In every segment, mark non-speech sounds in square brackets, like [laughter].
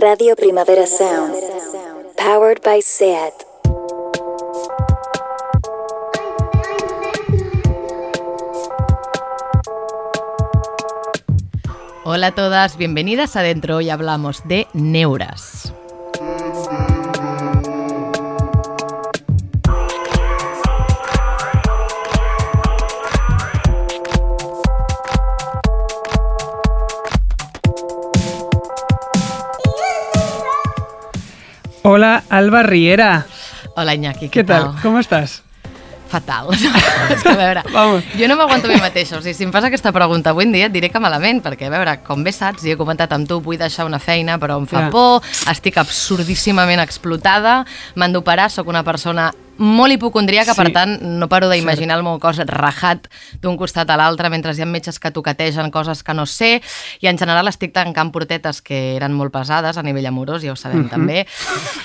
Radio Primavera Sound. Powered by SEAT. Hola a todas, bienvenidas a Dentro. Hoy hablamos de neuras. Hola, Alba Riera. Hola Iñaki, ¿Qué, tal? Com estàs? Fatal. [laughs] És que, a veure, Vamos. jo no m'aguanto a mi mateixa. O sigui, si em fas aquesta pregunta avui en dia et diré que malament, perquè, a veure, com bé saps, i he comentat amb tu, vull deixar una feina, però em fa Ja. por, estic absurdíssimament explotada, m'han d'operar, sóc una persona molt hipocondríaca, Sí. per tant, no paro d'imaginar el meu cos rajat d'un costat a l'altre, mentre hi ha metges que toquetegen coses que no sé, i en general estic tancant portetes que eren molt pesades a nivell amorós, ja ho sabem també.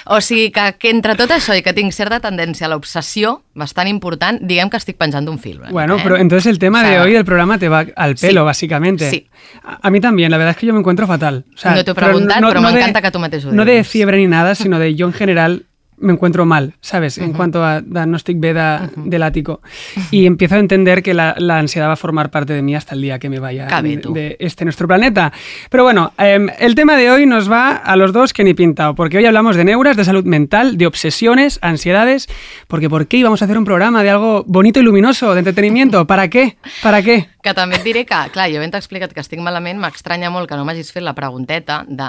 O sigui que, que entre tot això i que tinc certa tendència a l'obsessió, bastant important, diguem que estic penjant d'un fil. Bueno, pero eh? entonces el tema O sea, de hoy del programa te va al pelo, Sí. básicamente. Sí. A, a mí también, la verdad es que yo me encuentro fatal. O sea, No t'ho he preguntat, però de- m'encanta que tu mateix ho No de diguis. fiebre ni nada, sino de yo en general me encuentro mal, ¿sabes? En cuanto a diagnóstico beda del ático. Y empiezo a entender que la, la ansiedad va a formar parte de mí hasta el día que me vaya de, de este nuestro planeta. Pero bueno, em, el tema de hoy nos va a los dos que ni pintado, porque hoy hablamos de neuras, de salud mental, de obsesiones, ansiedades, porque ¿por qué íbamos a hacer un programa de algo bonito y luminoso, de entretenimiento? ¿Para qué? ¿Para qué? Que també et diré que, clar, jo ben t'he explicat que estic malament, m'estranya molt que no m'hagis fet la pregunteta de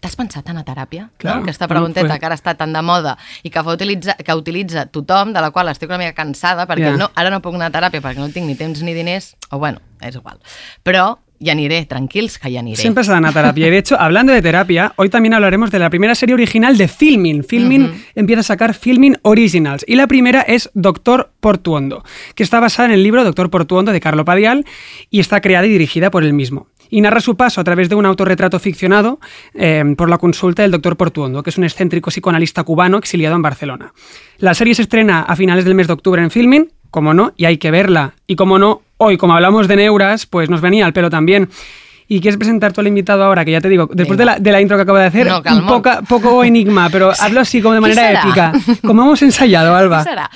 T'has pensat en a teràpia? Clar. No? Aquesta pregunteta que ara està tan de moda i que, fa utilitza, que utilitza tothom, de la qual estic una mica cansada, perquè Ja. no, ara no puc anar a teràpia perquè no tinc ni temps ni diners, o bueno, és igual. Però hi aniré, tranquils, que hi aniré. Siempre se dan a terapia. Y de hecho, hablando de terapia, hoy también hablaremos de la primera serie original de Filmin. Filmin empieza a sacar Filmin Originals. Y la primera es Doctor Portuondo, que está basada en el libro Doctor Portuondo de Carlo Padial y está creada y dirigida por él mismo. Y narra su paso a través de un autorretrato ficcionado eh, por la consulta del doctor Portuondo, que es un excéntrico psicoanalista cubano exiliado en Barcelona. La serie se estrena a finales del mes de octubre en Filmin, como no, y hay que verla. Y como no, hoy, como hablamos de neuras, pues nos venía al pelo también. ¿Y quieres presentar tú al invitado ahora? Que ya te digo, después de la, de la intro que acabo de hacer, No, poca- poco enigma, pero [laughs] hazlo así como de ¿Qui manera épica. [laughs] Como hemos ensayado, Alba. ¿Qué será?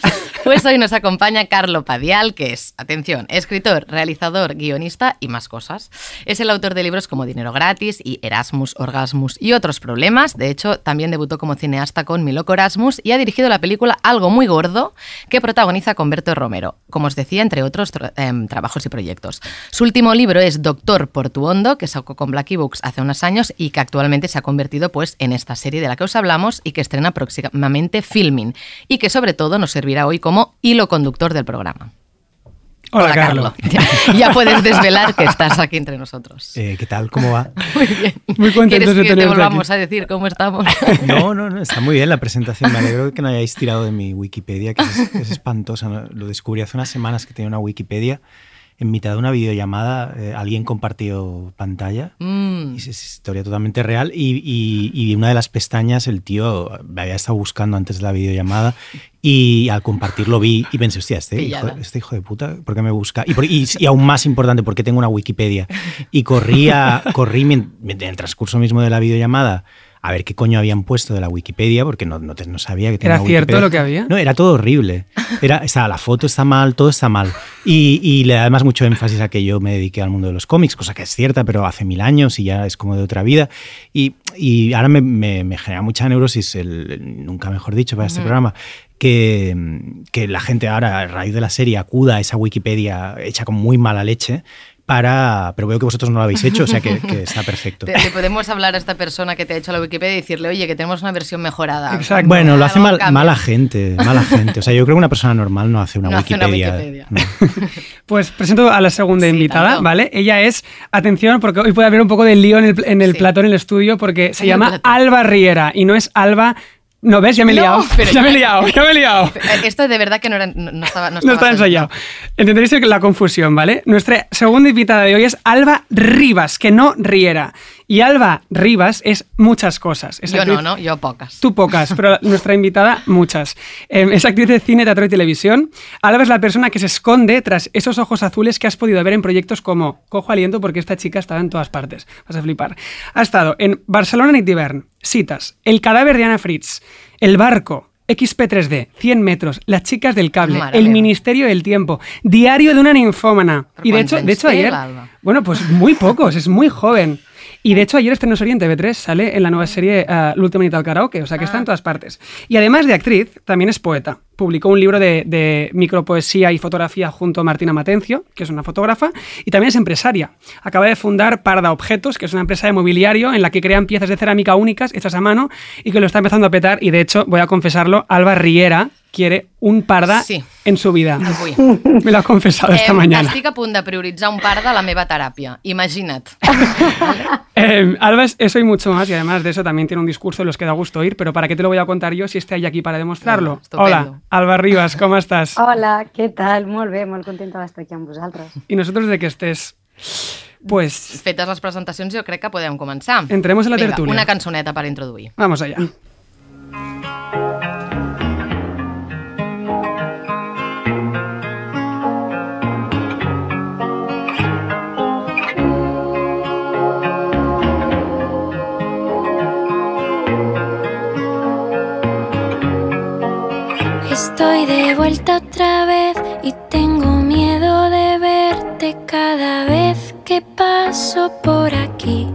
Pues hoy nos acompaña Carlo Padial, que es, atención, escritor, realizador, guionista y más cosas. Es el autor de libros como Dinero Gratis y Erasmus, Orgasmus y otros problemas. De hecho, también debutó como cineasta con Mi Loco Erasmus y ha dirigido la película Algo Muy Gordo, que protagoniza con Berto Romero, como os decía, entre otros em, trabajos y proyectos. Su último libro es Doctor Portuondo, que sacó con Blacky Books hace unos años y que actualmente se ha convertido pues, en esta serie de la que os hablamos y que estrena próximamente Filming y que sobre todo nos servirá hoy como hilo conductor del programa. Hola, Carlos. Ya, [laughs] ya puedes desvelar que estás aquí entre nosotros. Eh, ¿Qué tal? ¿Cómo va? [laughs] Muy bien. Muy contentos ¿Quieres de que te volvamos aquí. a decir cómo estamos? [laughs] No, no, no, está muy bien la presentación. Me alegro de que no hayáis tirado de mi Wikipedia, que es, es espantosa. ¿no? Lo descubrí hace unas semanas que tenía una Wikipedia. En mitad de una videollamada, eh, alguien compartió pantalla. Mm. Y es, es historia totalmente real. Y, y- y una de las pestañas, el tío me había estado buscando antes de la videollamada. Y al compartirlo vi y pensé, hostia, este hijo, este hijo de puta, ¿por qué me busca? Y, por- y- aún más importante, ¿por qué tengo una Wikipedia? Y corría, corrí en el transcurso mismo de la videollamada a ver qué coño habían puesto de la Wikipedia, porque no, no, no sabía que tenía ¿Era cierto lo que había? No, era todo horrible. Era, estaba, la foto está mal, todo está mal. Y, y le da además mucho énfasis a que yo me dediqué al mundo de los cómics, cosa que es cierta, pero hace mil años y ya es como de otra vida. Y, y ahora me, me- me genera mucha neurosis, el, el- nunca mejor dicho para este programa, que, que la gente ahora, a raíz de la serie, acuda a esa Wikipedia hecha con muy mala leche. Para, pero veo que vosotros no lo habéis hecho, o sea que, [laughs] que está perfecto. Te, te podemos hablar a esta persona que te ha hecho la Wikipedia y decirle, oye, que tenemos una versión mejorada. Exacto. Bueno, lo hace mal- mala gente, mala [laughs] gente. O sea, yo creo que una persona normal no hace una No hace una Wikipedia. Wikipedia. No. [laughs] Pues presento a la segunda Sí, invitada, tanto. ¿vale? Ella es, atención, porque hoy puede haber un poco de lío en el, en el Sí. plató, en el estudio, porque se En llama. Alba Riera y no es Alba. No, ¿ves? Ya me he No, liado. [laughs] pero Ya me he ya- liado, ya me he liado. [laughs] Eh, Esto de verdad que no, era, no, no estaba No, está ensayado. Entenderéis la confusión, ¿vale? Nuestra segunda invitada de hoy es Alba Rivas, que no Riera. Y Alba Rivas es muchas cosas. Es Yo actriz- no, ¿no? Yo pocas. Tú pocas, pero [laughs] nuestra invitada muchas. Eh, es actriz de cine, teatro y televisión. Alba es la persona que se esconde tras esos ojos azules que has podido ver en proyectos como Cojo Aliento porque esta chica estaba en todas partes. Vas a flipar. Ha estado en Barcelona Nit d'Hivern, Citas, El cadáver de Ana Fritz, El barco, XP3D, 100 metros, Las chicas del cable, El. Ministerio del Tiempo, Diario de una ninfómana. Y de hecho, de hecho ayer... Bueno, pues muy pocos, es muy joven. Y de hecho ayer estrenó serie en TV3, sale en la nueva serie uh, L'última nit al karaoke, o sea que está en todas partes. Y además de actriz, también es poeta. Publicó un libro de, de micropoesía y fotografía junto a Martina Matencio, que es una fotógrafa, y también es empresaria. Acaba de fundar Parda Objetos, que es una empresa de mobiliario en la que crean piezas de cerámica únicas hechas a mano y que lo está empezando a petar. Y de hecho, voy a confesarlo, Alba Riera quiere un parda Sí. en su vida. Avui. [laughs] Me lo ha confesado esta Em, mañana. Estic a punt de prioritzar un part de la meva teràpia. Imagina't. [laughs] Eh, Alba es eso y mucho más, y además de eso también tiene un discurso de los que da gusto oír, pero ¿para qué te lo voy a contar yo si esté ahí aquí para demostrarlo? Bueno. Hola, Alba Rivas, ¿cómo estás? Hola, què tal? Molt bé, molt contenta d'estar aquí amb vosaltres. Y nosotros de que estés, pues, Fetes les presentacions, jo crec que podem començar. Entremos en la Vinga, tertúlia. una cançoneta per introduir. vamos allá. Estoy vuelta otra vez y tengo miedo de verte cada vez que paso por aquí.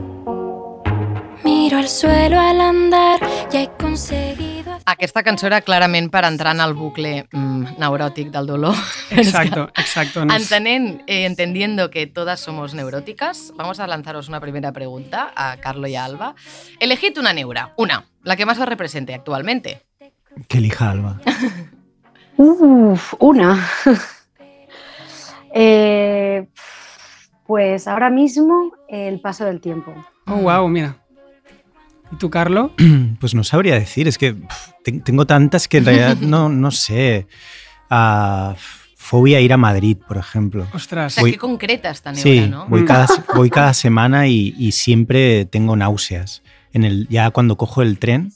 Miro al suelo al andar, ya he conseguido. Aquesta cançó era clarament per entrar en el bucle mm, neuròtic del dolor. [laughs] Exacto, exacto. no Entenent, eh, entendiendo que todas somos neuróticas, vamos a lanzaros una primera pregunta a Carlo y a Alba. Elegid una neura, una, la que más os represente actualmente. Que elija Alba. [laughs] Uf, una. [laughs] Eh, pues ahora mismo el paso del tiempo. Oh, wow, mira. ¿Y tú, Carlo? [clears throat] Pues no sabría decir, es que tengo tantas que en realidad [laughs] no, no sé. Ah, fobia a ir a Madrid, por ejemplo. O Ostras. sea, Voy- qué concreta esta neura, Sí, ¿no? voy cada, se- voy [laughs] cada semana y, y siempre tengo náuseas. En el, ya cuando cojo el tren,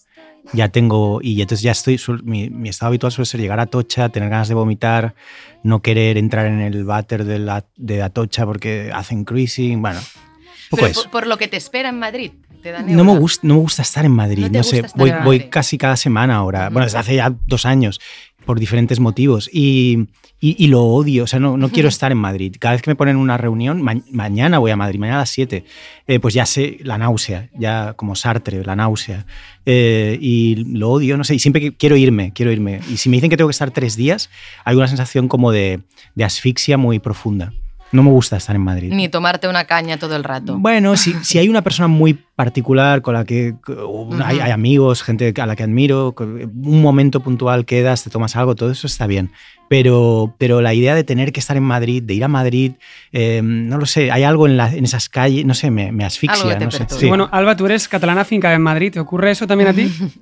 ya tengo, y entonces ya estoy, suel- mi, mi estado habitual suele ser llegar a Atocha, tener ganas de vomitar, no querer entrar en el váter de, la, de Atocha porque hacen cruising, bueno, poco Pero eso. por, por lo que te espera en Madrid, te. No me, gusta, no me gusta estar en Madrid, No no, sé, voy, voy casi cada semana ahora, bueno, desde hace ya dos años, por diferentes motivos, y, y- y lo odio, o sea, no, no quiero [laughs] estar en Madrid. Cada vez que me ponen una reunión, ma- mañana voy a Madrid, mañana a las 7, eh, pues ya sé la náusea, ya como Sartre, la náusea, eh, y lo odio, no sé, y siempre que quiero irme, quiero irme. Y si me dicen que tengo que estar tres días, hay una sensación como de, de asfixia muy profunda. No me gusta estar en Madrid. Ni tomarte una caña todo el rato. Bueno, si, [laughs] si hay una persona muy particular con la que una- hay, amigos, gente a la que admiro, un momento puntual quedas, te tomas algo, todo eso está bien. Pero, pero la idea de tener que estar en Madrid, de ir a Madrid, eh, no lo sé, hay algo en, la- en esas calles, no sé, me, asfixia. no sé. Sí. Bueno, Alba, tú eres catalana finca en Madrid. ¿Te ocurre eso también a ti? [laughs]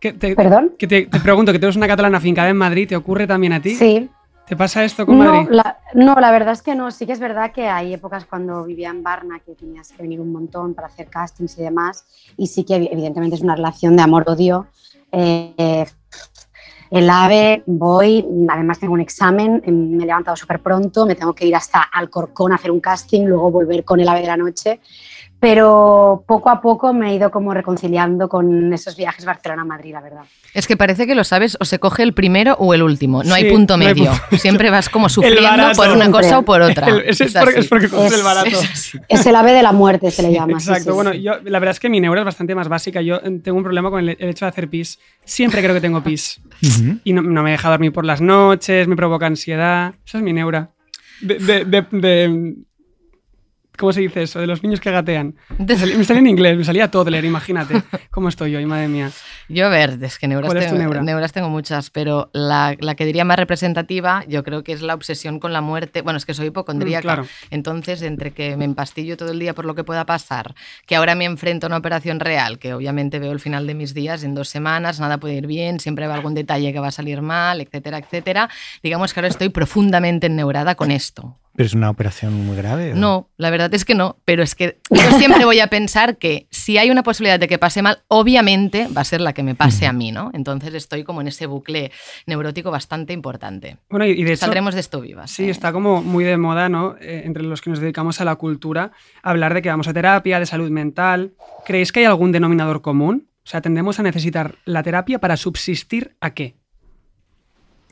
¿Qué- te, ¿Perdón? que te, te pregunto, que tú eres una catalana fincada en Madrid, ¿te ocurre también a ti? Sí. ¿Te pasa esto con No Madrid? la, no, la verdad es que no. Sí que es verdad que hay épocas cuando vivía en Varna que tenías que venir un montón para hacer castings y demás. Y sí que evidentemente es una relación de amor-odio. Eh, el AVE, voy, además tengo un examen, eh, me he levantado súper pronto, me tengo que ir hasta Alcorcón a hacer un casting, luego volver con el AVE de la noche. Pero poco a poco me he ido como reconciliando con esos viajes Barcelona-Madrid, la verdad. Es que parece que lo sabes, o se coge el primero o el último. No hay punto no hay medio. punto- Siempre vas como sufriendo por una Siempre. cosa o por otra. El- ese es, Es porque, así. es porque coges el barato. Es el ave de la muerte, se le llama. sí, Exacto, sí, bueno, sí. yo la verdad es que mi neura es bastante más básica. Yo eh, tengo un problema con el, el hecho de hacer pis. Siempre creo que tengo pis. Y no, no me deja dormir por las noches, me provoca ansiedad. Esa es mi neura. De, de- de- de- ¿Cómo se dice eso? De los niños que gatean. Me salía, me salía en inglés, me salía toddler, imagínate. ¿Cómo estoy hoy, madre mía? Yo, a ver, es que neuras, ¿Cuál es tu tengo, neura? neuras tengo muchas, pero la, la que diría más representativa, yo creo que es la obsesión con la muerte. Bueno, es que soy hipocondríaca. Mm, claro. Entonces, entre que me empastillo todo el día por lo que pueda pasar, que ahora me enfrento a una operación real, que obviamente veo el final de mis días en dos semanas, nada puede ir bien, siempre va algún detalle que va a salir mal, etcétera, etcétera. Digamos que ahora estoy profundamente enneurada con esto. ¿Pero es una operación muy grave? No, la verdad es que no, pero es que yo siempre voy a pensar que si hay una posibilidad de que pase mal, obviamente va a ser la que me pase a mí, ¿no? Entonces estoy como en ese bucle neurótico bastante importante. Bueno, y de Saldremos de esto vivas. Sí, ¿eh? está como muy de moda, ¿no? Eh, entre los que nos dedicamos a la cultura, hablar de que vamos a terapia, de salud mental. ¿Creéis que hay algún denominador común? O sea, tendemos a necesitar la terapia para subsistir a qué?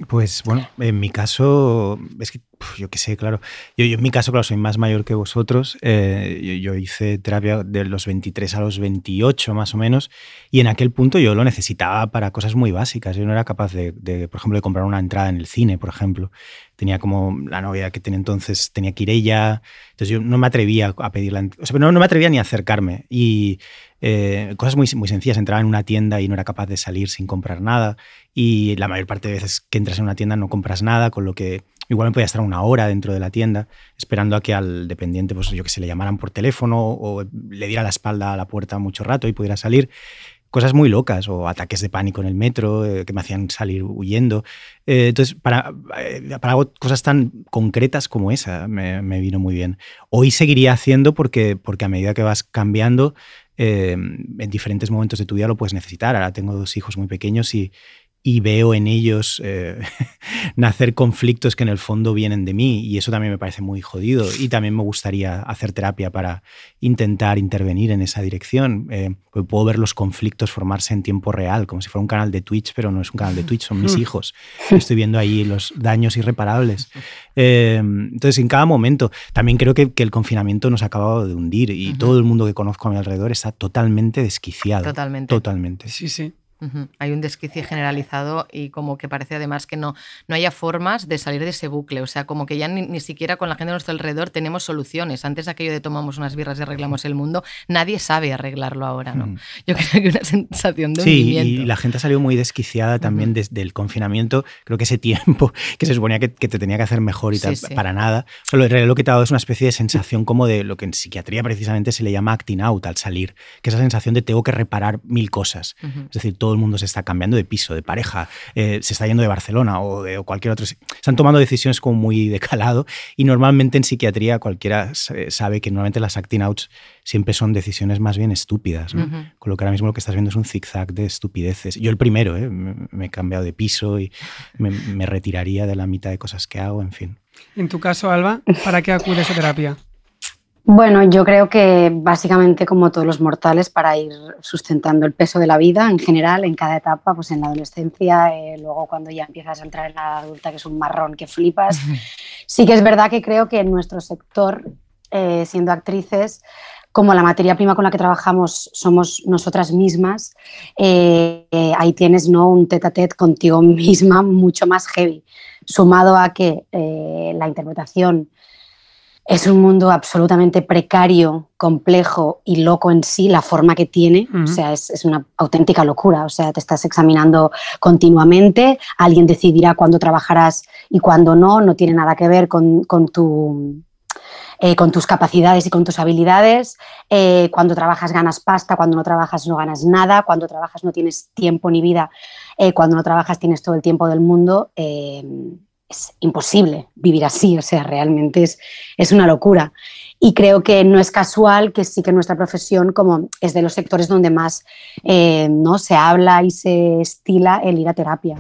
Pues bueno, en mi caso, es que yo qué sé, claro. Yo, en mi caso, claro, soy más mayor que vosotros. Eh, yo, hice terapia de los 23 a los 28 más o menos y en aquel punto yo lo necesitaba para cosas muy básicas. Yo no era capaz de, por ejemplo, de comprar una entrada en el cine, por ejemplo. Tenía como la novia que tenía entonces, tenía que ir ella. Entonces yo no me atrevía a pedirla. O sea, no, no me atrevía ni a acercarme. Y eh, cosas muy, muy sencillas. Entraba en una tienda y no era capaz de salir sin comprar nada. Y la mayor parte de veces que entras en una tienda no compras nada, con lo que igual me podía estar una hora dentro de la tienda esperando a que al dependiente, pues yo que se le llamaran por teléfono o le diera la espalda a la puerta mucho rato y pudiera salir. Cosas muy locas o ataques de pánico en el metro eh, que me hacían salir huyendo. Eh, entonces, para, para cosas tan concretas como esa me, me, vino muy bien. Hoy seguiría haciendo porque, porque a medida que vas cambiando, en diferentes momentos de tu vida lo puedes necesitar. Ahora tengo dos hijos muy pequeños y, y veo en ellos eh, [laughs] nacer conflictos que en el fondo vienen de mí y eso también me parece muy jodido y también me gustaría hacer terapia para intentar intervenir en esa dirección. Eh, puedo ver los conflictos formarse en tiempo real, como si fuera un canal de Twitch, pero no es un canal de Twitch, son mis hijos. Estoy viendo ahí los daños irreparables. Eh, entonces, en cada momento, también creo que, que, el confinamiento nos ha acabado de hundir y todo el mundo que conozco a mi alrededor está totalmente desquiciado. Totalmente. Totalmente. Sí, sí. Hay un desquicie generalizado y como que parece además que no, no haya formas de salir de ese bucle. O sea, como que ya ni, siquiera con la gente a nuestro alrededor tenemos soluciones. Antes de aquello de tomamos unas birras y arreglamos el mundo, nadie sabe arreglarlo ahora, ¿no? Mm. Yo creo que una [laughs] sensación de Sí, y la gente ha salido muy desquiciada también desde el confinamiento. Creo que ese tiempo [laughs] que se suponía que, te tenía que hacer mejor y tal, para nada. Solo en realidad lo que te ha dado es una especie de sensación como de lo que en psiquiatría precisamente se le llama acting out al salir, que es la sensación de tengo que reparar mil cosas. Es decir, todo el mundo se está cambiando de piso, de pareja, eh, se está yendo de Barcelona o de cualquier otro. Se están tomando decisiones como muy de calado y normalmente en psiquiatría cualquiera sabe que normalmente las acting outs siempre son decisiones más bien estúpidas. Con lo que ahora mismo lo que estás viendo es un zigzag de estupideces. Yo el primero, ¿eh? me, he cambiado de piso y me, me retiraría de la mitad de cosas que hago, en fin. En tu caso, Alba, ¿para qué acudes a terapia? Bueno, yo creo que básicamente como todos los mortales para ir sustentando el peso de la vida en general, en cada etapa, pues en la adolescencia, eh, luego cuando ya empiezas a entrar en la adulta, que es un marrón que flipas. Sí que es verdad que creo que en nuestro sector, eh, siendo actrices, como la materia prima con la que trabajamos somos nosotras mismas, eh, ahí tienes ¿no? un tete a tete contigo misma mucho más heavy, sumado a que la interpretación es un mundo absolutamente precario, complejo y loco en sí, la forma que tiene. O sea, es, una auténtica locura. O sea, te estás examinando continuamente, alguien decidirá cuándo trabajarás y cuándo no, no tiene nada que ver con, tu, eh, con tus capacidades y con tus habilidades. Eh, cuando trabajas ganas pasta, cuando no trabajas no ganas nada, cuando trabajas no tienes tiempo ni vida, eh, cuando no trabajas tienes todo el tiempo del mundo es imposible vivir así, o sea, realmente es, es una locura. Y creo que no es casual que sí que nuestra profesión, como es de los sectores donde más eh, ¿no? se habla y se estila el ir a terapia.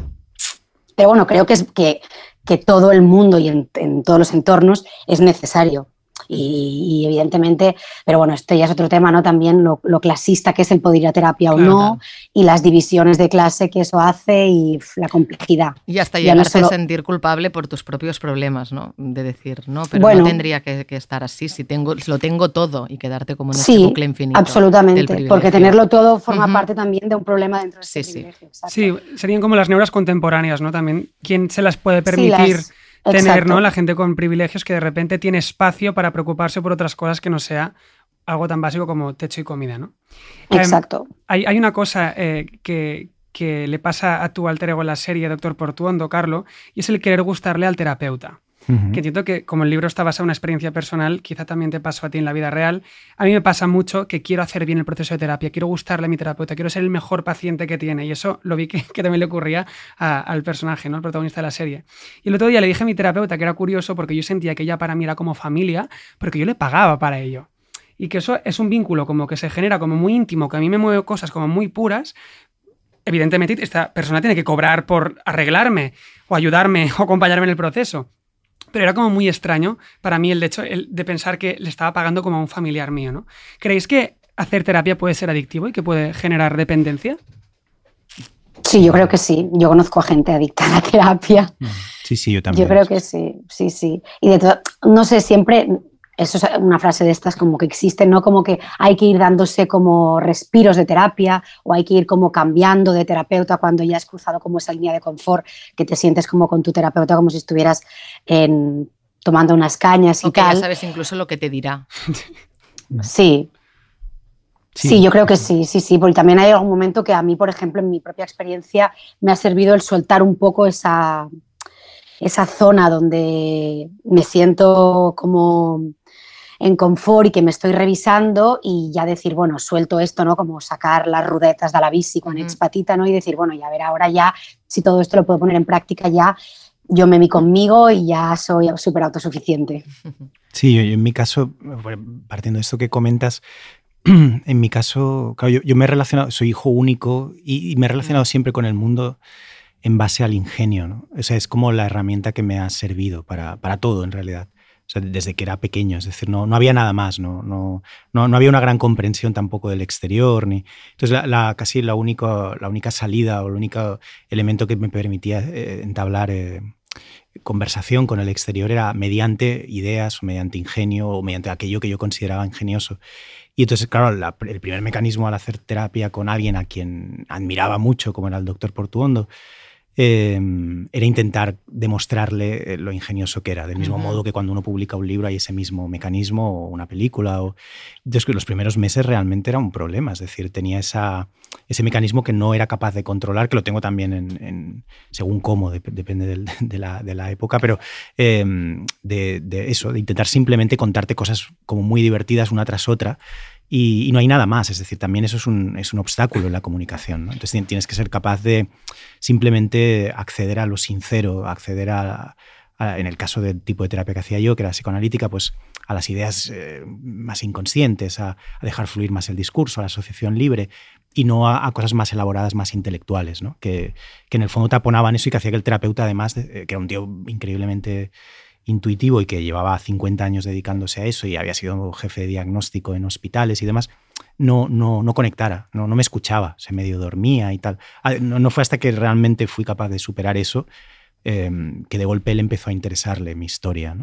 Pero bueno, creo que, es, que, que todo el mundo y en, en todos los entornos es necesario y, evidentemente, pero bueno, esto ya es otro tema, ¿no? También lo, clasista que es el poder ir a terapia o no, y las divisiones de clase que eso hace y la complejidad. Y hasta llegarte a sentir culpable por tus propios problemas, ¿no? De decir, no, pero no tendría que, estar así, si tengo, lo tengo todo y quedarte como en ese bucle infinito. Absolutamente, porque tenerlo todo forma parte también de un problema dentro de ese sí, privilegio. Sí. sí, serían como las neuras contemporáneas, ¿no? También, ¿quién se las puede permitir? Tener, ¿no? La gente con privilegios que de repente tiene espacio para preocuparse por otras cosas que no sea algo tan básico como techo y comida, ¿no? Em, Exacto. hay, hay, una cosa eh, que, que, le pasa a tu alter ego en la serie, Doctor Portuondo, Carlo, y es el querer gustarle al terapeuta. Que entiendo que como el libro está basado en una experiencia personal, quizá también te pasó a ti en la vida real. A mí me pasa mucho que quiero hacer bien el proceso de terapia, quiero gustarle a mi terapeuta, quiero ser el mejor paciente que tiene. Y eso lo vi que, [laughs] también le ocurría al personaje, ¿no? al protagonista de la serie. Y el otro día le dije a mi terapeuta que era curioso porque yo sentía que ella para mí era como familia, porque yo le pagaba para ello y que eso es un vínculo como que se genera como muy íntimo, que a mí me mueve cosas como muy puras, evidentemente esta persona tiene que cobrar por arreglarme o ayudarme [laughs] o acompañarme en el proceso. Pero era como muy extraño para mí el hecho de pensar que le estaba pagando como a un familiar mío, ¿no? ¿Creéis que hacer terapia puede ser adictivo y que puede generar dependencia? Sí, yo creo que sí. Yo conozco a gente adicta a la terapia. Sí, sí, yo también. Yo creo que sí, sí, sí. Y de todo, no sé, siempre, eso es una frase de estas como que existe, ¿no? Como que hay que ir dándose como respiros de terapia o hay que ir como cambiando de terapeuta cuando ya has cruzado como esa línea de confort, que te sientes como con tu terapeuta como si estuvieras en, tomando unas cañas y o que tal. ya sabes incluso lo que te dirá. [laughs] Sí. sí. Sí, yo creo que sí, sí, sí, porque también hay algún momento que a mí, por ejemplo, en mi propia experiencia, me ha servido el soltar un poco esa, esa zona donde me siento como en confort y que me estoy revisando y ya decir, bueno, suelto esto, ¿no? Como sacar las rudetas de la bici con expatita, ¿no? Y decir, bueno, ya ver, ahora ya, si todo esto lo puedo poner en práctica ya, yo me vi conmigo y ya soy súper autosuficiente. Sí, yo, en mi caso, partiendo de esto que comentas, [clears throat] en mi caso, claro, yo, me he relacionado, soy hijo único y, me he relacionado siempre con el mundo en base al ingenio, ¿no? O sea, es como la herramienta que me ha servido para, para todo en realidad desde que era pequeño, es decir, no, no había nada más, no, no, no, había una gran comprensión tampoco del exterior. Ni, entonces, la, casi la, única, la única salida o el único elemento que me permitía eh, entablar eh, conversación con el exterior era mediante ideas o mediante ingenio o mediante aquello que yo consideraba ingenioso. Y entonces, claro, el primer mecanismo al hacer terapia con alguien a quien admiraba mucho, como era el doctor Portuondo, Em, era intentar demostrarle eh, lo ingenioso que era, del mismo modo que cuando uno publica un libro hay ese mismo mecanismo o una película. O... Entonces, los primeros meses realmente era un problema, es decir, tenía esa, ese mecanismo que no era capaz de controlar, que lo tengo también en, según cómo, depende de, la, de, la, época, pero em, de, de eso, de intentar simplemente contarte cosas como muy divertidas una tras otra y, no hay nada más, es decir, también eso es un, es un obstáculo en la comunicación. Entonces tienes que ser capaz de simplemente acceder a lo sincero, acceder a, en el caso del tipo de terapia que hacía yo, que era psicoanalítica, pues a las ideas eh, más inconscientes, a, dejar fluir más el discurso, a la asociación libre y no a, cosas más elaboradas, más intelectuales, que, que, en el fondo taponaban eso y que hacía que el terapeuta, además, que era un tío increíblemente intuitivo y que llevaba 50 años dedicándose a eso y había sido jefe de diagnóstico en hospitales y demás, no, no, no conectara, no, no me escuchaba, se medio dormía y tal. Ah, no, no, fue hasta que realmente fui capaz de superar eso em, que de golpe él empezó a interesarle mi historia.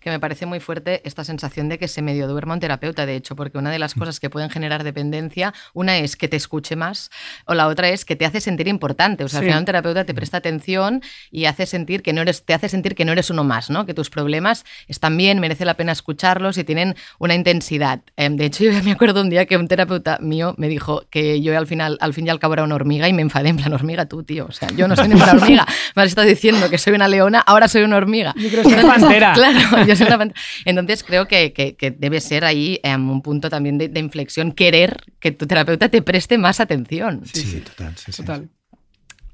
Que me parece muy fuerte esta sensación de que se medio duerma un terapeuta, de hecho, porque una de las cosas que pueden generar dependencia, una es que te escuche más o la otra es que te hace sentir importante. O sea, al final un terapeuta te presta atención y hace sentir que no eres, te hace sentir que no eres uno más, ¿no? que tus problemas están bien, merece la pena escucharlos y tienen una intensidad. Em, de hecho, [laughs] yo me acuerdo un día que un terapeuta mío me dijo que yo al final, al fin y al cabo era una hormiga y me enfadé en plan hormiga tú, tío. O sea, yo no soy ninguna hormiga. [laughs] Me has estado diciendo que soy una leona, ahora soy una hormiga. Yo creo que soy pantera. [laughs] Claro, [laughs] Entonces creo que, debe ser ahí em, un punto también de, inflexión, querer que tu terapeuta te preste más atención. Sí, total. total.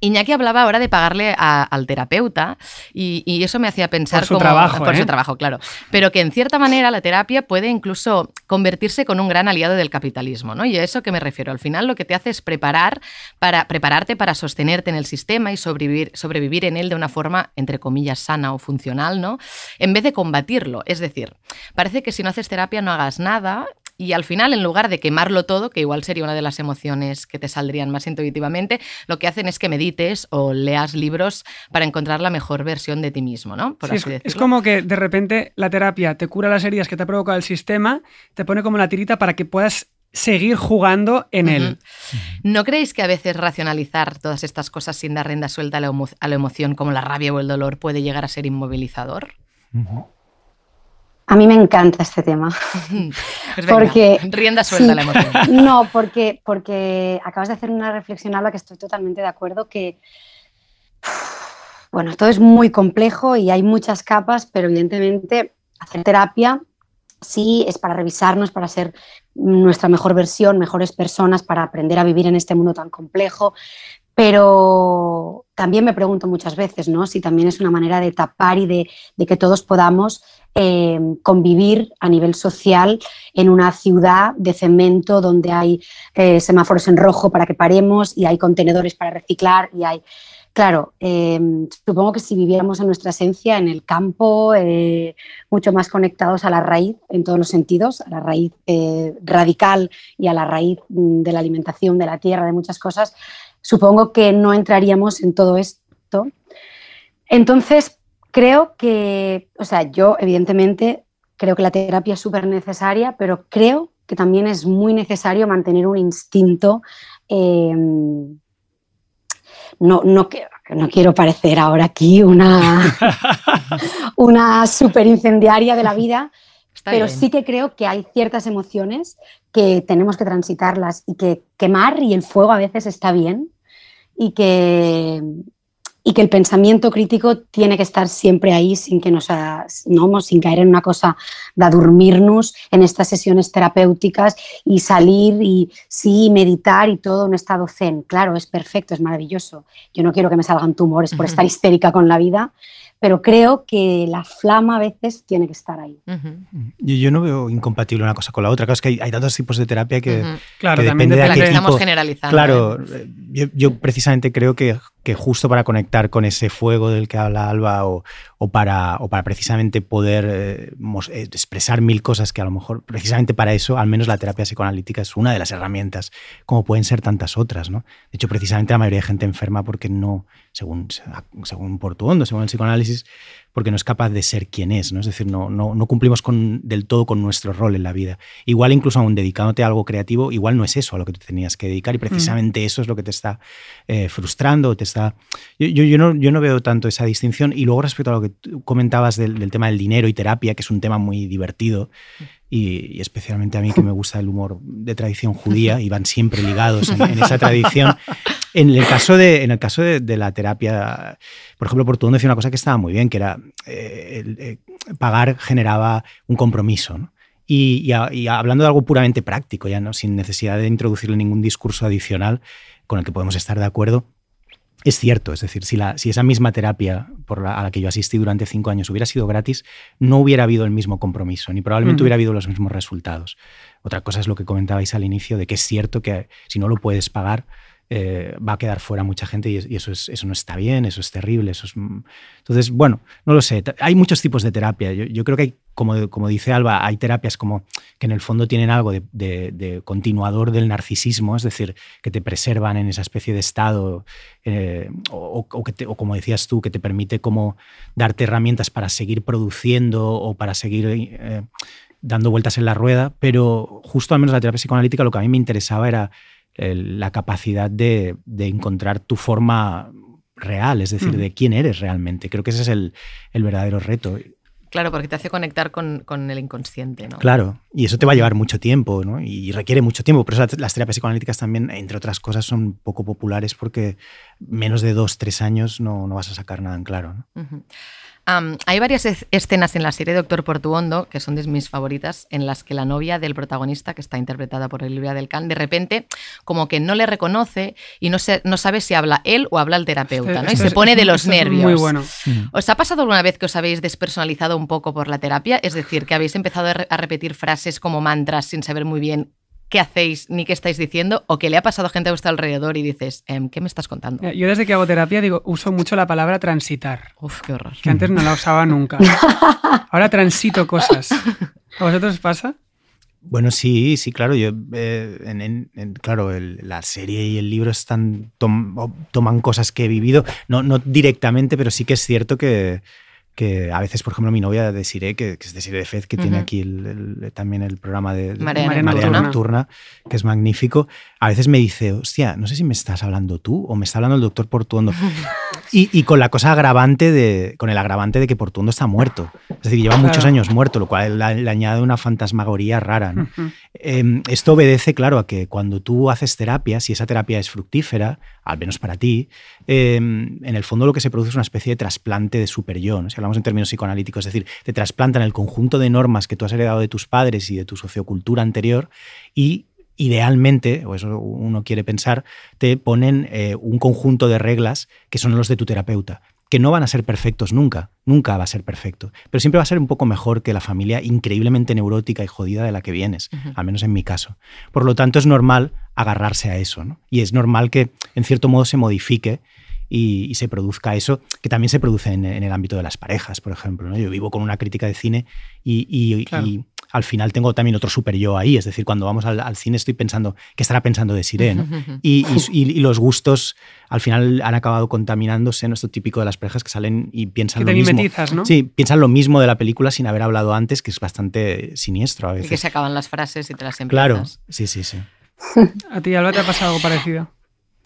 Iñaki hablaba ahora de pagarle al terapeuta y, eso me hacía pensar por su trabajo, por su ¿eh? trabajo, claro, pero que en cierta manera la terapia puede incluso convertirse con un gran aliado del capitalismo, ¿no? Y a eso que me refiero. Al final lo que te hace es preparar para prepararte para sostenerte en el sistema y sobrevivir, sobrevivir en él de una forma entre comillas sana o funcional, ¿no? En vez de combatirlo, es decir, parece que si no haces terapia no hagas nada y al final, en lugar de quemarlo todo, que igual sería una de las emociones que te saldrían más intuitivamente, lo que hacen es que medites o leas libros para encontrar la mejor versión de ti mismo, ¿no? es, como que de repente la terapia te cura las heridas que te ha provocado el sistema, te pone como la tirita para que puedas seguir jugando en él. ¿No creéis que a veces racionalizar todas estas cosas sin dar renda suelta a la, emoción como la rabia o el dolor puede llegar a ser inmovilizador? A mí me encanta este tema. [laughs] Pues porque rienda suelta la emoción. [laughs] No, porque, porque acabas de hacer una reflexión a la que estoy totalmente de acuerdo que bueno, todo es muy complejo y hay muchas capas, pero evidentemente hacer terapia sí es para revisarnos, para ser nuestra mejor versión, mejores personas, para aprender a vivir en este mundo tan complejo. Pero también me pregunto muchas veces, ¿no? Si también es una manera de tapar y de, que todos podamos eh, convivir a nivel social en una ciudad de cemento donde hay eh, semáforos en rojo para que paremos y hay contenedores para reciclar y hay Claro, em, supongo que si viviéramos en nuestra esencia, en el campo, eh, mucho más conectados a la raíz en todos los sentidos, a la raíz eh, radical y a la raíz mm, de la alimentación, de la tierra, de muchas cosas, supongo que no entraríamos en todo esto. Entonces, creo que, o sea, yo evidentemente creo que la terapia es súper necesaria, pero creo que también es muy necesario mantener un instinto. Em, no, no, no quiero parecer ahora aquí una, [laughs] una super incendiaria de la vida, pero sí que creo que hay ciertas emociones que tenemos que transitarlas y que quemar y el fuego a veces está bien y que, y que el pensamiento crítico tiene que estar siempre ahí sin que nos no, sin caer en una cosa de dormirnos en estas sesiones terapéuticas y salir y sí meditar y todo en estado zen. Claro, es perfecto, es maravilloso. Yo no quiero que me salgan tumores por estar histérica con la vida, pero creo que la flama a veces tiene que estar ahí. yo, no veo incompatible una cosa con la otra. Claro, es que hay, tantos tipos de terapia que, claro, depende de, qué estamos generalizando. Claro, ¿eh? yo, precisamente creo que, que, justo para conectar con ese fuego del que habla Alba o, para, o para precisamente poder eh, eh, expresar mil cosas que a lo mejor, precisamente para eso, al menos la terapia psicoanalítica es una de las herramientas, como pueden ser tantas otras. ¿no? De hecho, precisamente la mayoría de gente enferma porque no, según, según Portuondo, según el psicoanálisis, porque no es capaz de ser quien es, ¿no? Es decir, no, no, no cumplimos con, del todo con nuestro rol en la vida. Igual incluso aún dedicándote a algo creativo, igual no es eso a lo que te tenías que dedicar y mm. precisamente eso es lo que te está eh, frustrando, te está... Yo, yo, no, yo no veo tanto esa distinción y luego respecto a lo que comentabas del, del, tema del dinero y terapia, que es un tema muy divertido, y, especialmente a mí que me gusta el humor de tradición judía y van siempre ligados en, esa tradición. [laughs] En el caso, de, en el caso de, la terapia, por ejemplo, Portugal decía una cosa que estaba muy bien, que era eh, eh, pagar generaba un compromiso. Y, y, hablando de algo puramente práctico, ya no sin necesidad de introducirle ningún discurso adicional con el que podemos estar de acuerdo, es cierto, es decir, si, la, si esa misma terapia por a la que yo asistí durante cinco años hubiera sido gratis, no hubiera habido el mismo compromiso, ni probablemente hubiera habido los mismos resultados. Otra cosa es lo que comentabais al inicio, de que es cierto que si no lo puedes pagar, eh, va a quedar fuera mucha gente y, eso, es, eso no está bien, eso es terrible. Eso es... Mm. Entonces, bueno, no lo sé. Hay muchos tipos de terapia. Yo, creo que hay, como, como, dice Alba, hay terapias como que en el fondo tienen algo de, continuador del narcisismo, es decir, que te preservan en esa especie de estado, eh, o, como decías tú, que te permite como darte herramientas para seguir produciendo o para seguir... Eh, dando vueltas en la rueda, pero justo al menos la terapia psicoanalítica lo que a mí me interesaba era la capacidad de, encontrar tu forma real, es decir, de quién eres realmente. Creo que ese es el, verdadero reto. Claro, porque te hace conectar con, el inconsciente, ¿no? Claro, y eso te va a llevar mucho tiempo, ¿no? Y requiere mucho tiempo. Por eso las terapias psicoanalíticas también, entre otras cosas, son poco populares porque menos de dos, tres años no, vas a sacar nada en claro. ¿no? Hay varias escenas en la serie Doctor Portuondo, que son de mis favoritas, en las que la novia del protagonista, que está interpretada por Olivia del Can, de repente como que no le reconoce y no, no sabe si habla él o habla el terapeuta, ¿no? Y se pone de los nervios. Muy bueno. ¿Os ha pasado alguna vez que os habéis despersonalizado un poco por la terapia? Es decir, que habéis empezado a repetir frases como mantras sin saber muy bien qué hacéis ni qué estáis diciendo o que le ha pasado a gente a vuestro alrededor y dices, em, ¿qué me estás contando? Yo desde que hago terapia digo, uso mucho la palabra transitar. Uf, qué horror. Que antes no la usaba nunca. [laughs] Ahora transito cosas. ¿A vosotros os pasa? Bueno, sí, sí, claro. Yo, eh, claro, la serie y el libro están toman cosas que he vivido, no, no directamente, pero sí que es cierto que, que a veces, por ejemplo, mi novia Desiree, que, que es Desiree de Fez, que tiene aquí también el programa de Marea, Nocturna. que es magnífico, a veces me dice, hostia, no sé si me estás hablando tú o me está hablando el doctor Portuondo. [laughs] Y, con la cosa agravante de, con el agravante de que Portuondo está muerto. Es decir, lleva muchos años muerto, lo cual le, añade una fantasmagoría rara. Em, esto obedece, claro, a que cuando tú haces terapia, si esa terapia es fructífera, al menos para ti, em, en el fondo lo que se produce es una especie de trasplante de super yo, si hablamos en términos psicoanalíticos, es decir, te trasplantan el conjunto de normas que tú has heredado de tus padres y de tu sociocultura anterior y idealmente, o eso uno quiere pensar, te ponen eh, un conjunto de reglas que son los de tu terapeuta, que no van a ser perfectos nunca, nunca va a ser perfecto, pero siempre va a ser un poco mejor que la familia increíblemente neurótica y jodida de la que vienes, al menos en mi caso. Por lo tanto, es normal agarrarse a eso, ¿no? Y es normal que en cierto modo se modifique y, se produzca eso, que también se produce en, el ámbito de las parejas, por ejemplo. ¿no? Yo vivo con una crítica de cine y, al final tengo también otro super yo ahí. Es decir, cuando vamos al, cine estoy pensando, ¿qué estará pensando de Siré? Y, los gustos al final han acabado contaminándose, ¿no? Esto típico de las parejas que salen y piensan lo mismo. ¿no? Sí, piensan lo mismo de la película sin haber hablado antes, que es bastante siniestro a veces. Y que se acaban las frases y te las empiezas. Claro, sí, sí, sí. ¿A ti, Alba, te ha pasado algo parecido?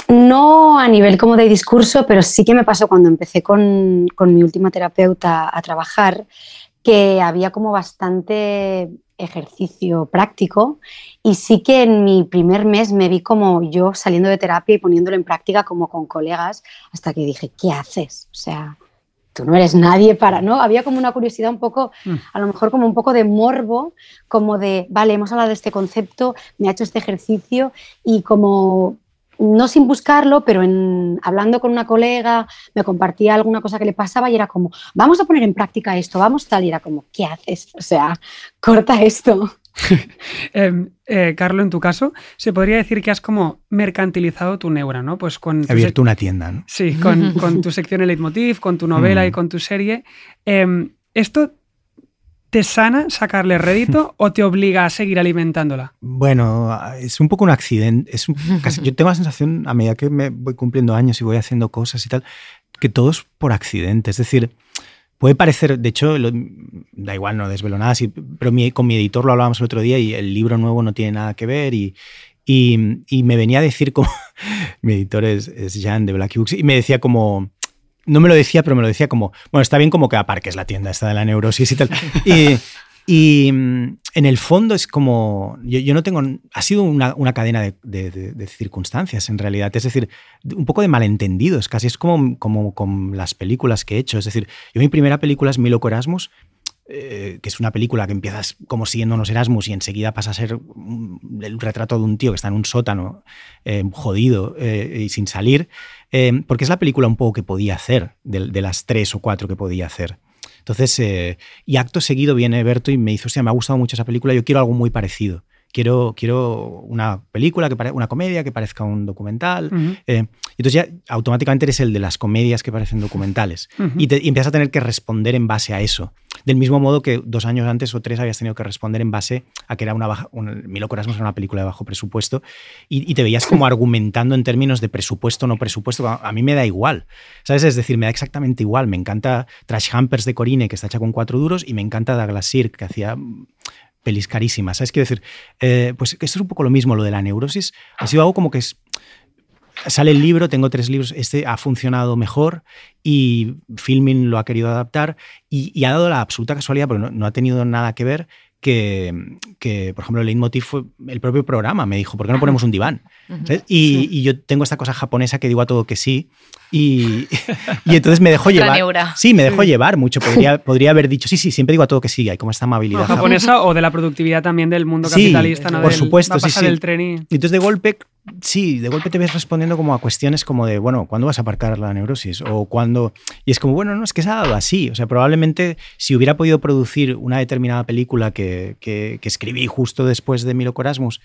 No a nivel como de discurso, pero sí que me pasó cuando empecé con, con mi última terapeuta a trabajar, que había como bastante ejercicio práctico y sí que en mi primer mes me vi como yo saliendo de terapia y poniéndolo en práctica como con colegas hasta que dije, ¿qué haces? O sea, tú no eres nadie para, ¿no? Había como una curiosidad un poco, mm. a lo mejor como un poco de morbo, como de, vale, hemos hablado de este concepto, me ha hecho este ejercicio y como no sin buscarlo, pero en, hablando con una colega, me compartía alguna cosa que le pasaba y era como, vamos a poner en práctica esto, vamos tal, y era como, ¿qué haces? O sea, [laughs] corta esto. [laughs] Em, eh, Carlos, en tu caso, se podría decir que has como mercantilizado tu neura, ¿no? Pues con He abierto una tienda, ¿no? Sí, con, [laughs] tu sección en Leitmotiv, con tu novela y mm. con tu serie. Em, ¿Esto ¿Te sana sacarle rédito [laughs] o te obliga a seguir alimentándola? Bueno, es un poco un accidente. Es yo tengo la sensación, a medida que me voy cumpliendo años y voy haciendo cosas y tal, que todo es por accidente. Es decir, puede parecer, de hecho, da igual, no desvelo nada, pero con mi editor lo hablábamos el otro día y el libro nuevo no tiene nada que ver y, y, me venía a decir como, [laughs] mi editor es, es Jan de Black Books, y me decía como, no me lo decía, pero me lo decía como, bueno, está bien como que aparques la tienda esta de la neurosis y tal. [laughs] Y, mm, en el fondo es como, yo, no tengo, ha sido una, cadena de, circunstancias en realidad, es decir, un poco de malentendidos, casi. Es como, como con las películas que he hecho, es decir, yo mi primera película es Milo Erasmus, eh, que es una película que empiezas como siguiendo unos Erasmus y enseguida pasa a ser el retrato de un tío que está en un sótano eh, jodido eh, y sin salir, porque es la película un poco que podía hacer, de, las tres o cuatro que podía hacer. Entonces, y acto seguido viene Berto y me dice, hostia, me ha gustado mucho esa película, yo quiero algo muy parecido. Quiero, quiero una película, que una comedia que parezca un documental. entonces ya automáticamente eres el de las comedias que parecen documentales. y, te, y empiezas a tener que responder en base a eso. Del mismo modo que dos años antes o tres habías tenido que responder en base a que era una baja, un, Milo era una película de bajo presupuesto y, te veías como [laughs] argumentando en términos de presupuesto o no presupuesto. A, mí me da igual, ¿sabes? Es decir, me da exactamente igual. Me encanta Trash Hampers de Corine, que está hecha con cuatro duros, y me encanta Douglas Sirk, que hacía pelis carísimas. ¿Sabes? Quiero decir, eh, pues esto es un poco lo mismo, lo de la neurosis. Ha sido algo como que es, sale el libro, tengo tres libros, este ha funcionado mejor y Filming lo ha querido adaptar y, ha dado la absoluta casualidad, porque no, ha tenido nada que ver, que, que, por ejemplo, el leitmotiv fue el propio programa. Me dijo, ¿por qué no ponemos un diván? y, y, yo tengo esta cosa japonesa que digo a todo que sí. Y, y entonces me dejó llevar. Sí, me dejó llevar mucho. Podría, podría haber dicho, sí, sí, siempre digo a todo que sí, hay como esta amabilidad. japonesa o de la productividad también del mundo capitalista, ¿no? Por supuesto, sí, sí. El tren y... entonces de golpe, sí, de golpe te ves respondiendo como a cuestiones como de, bueno, ¿cuándo vas a aparcar la neurosis? O cuando. Y es como, bueno, no, es que se ha dado así. O sea, probablemente si hubiera podido producir una determinada película que, que, que escribí justo después de Milo Corasmus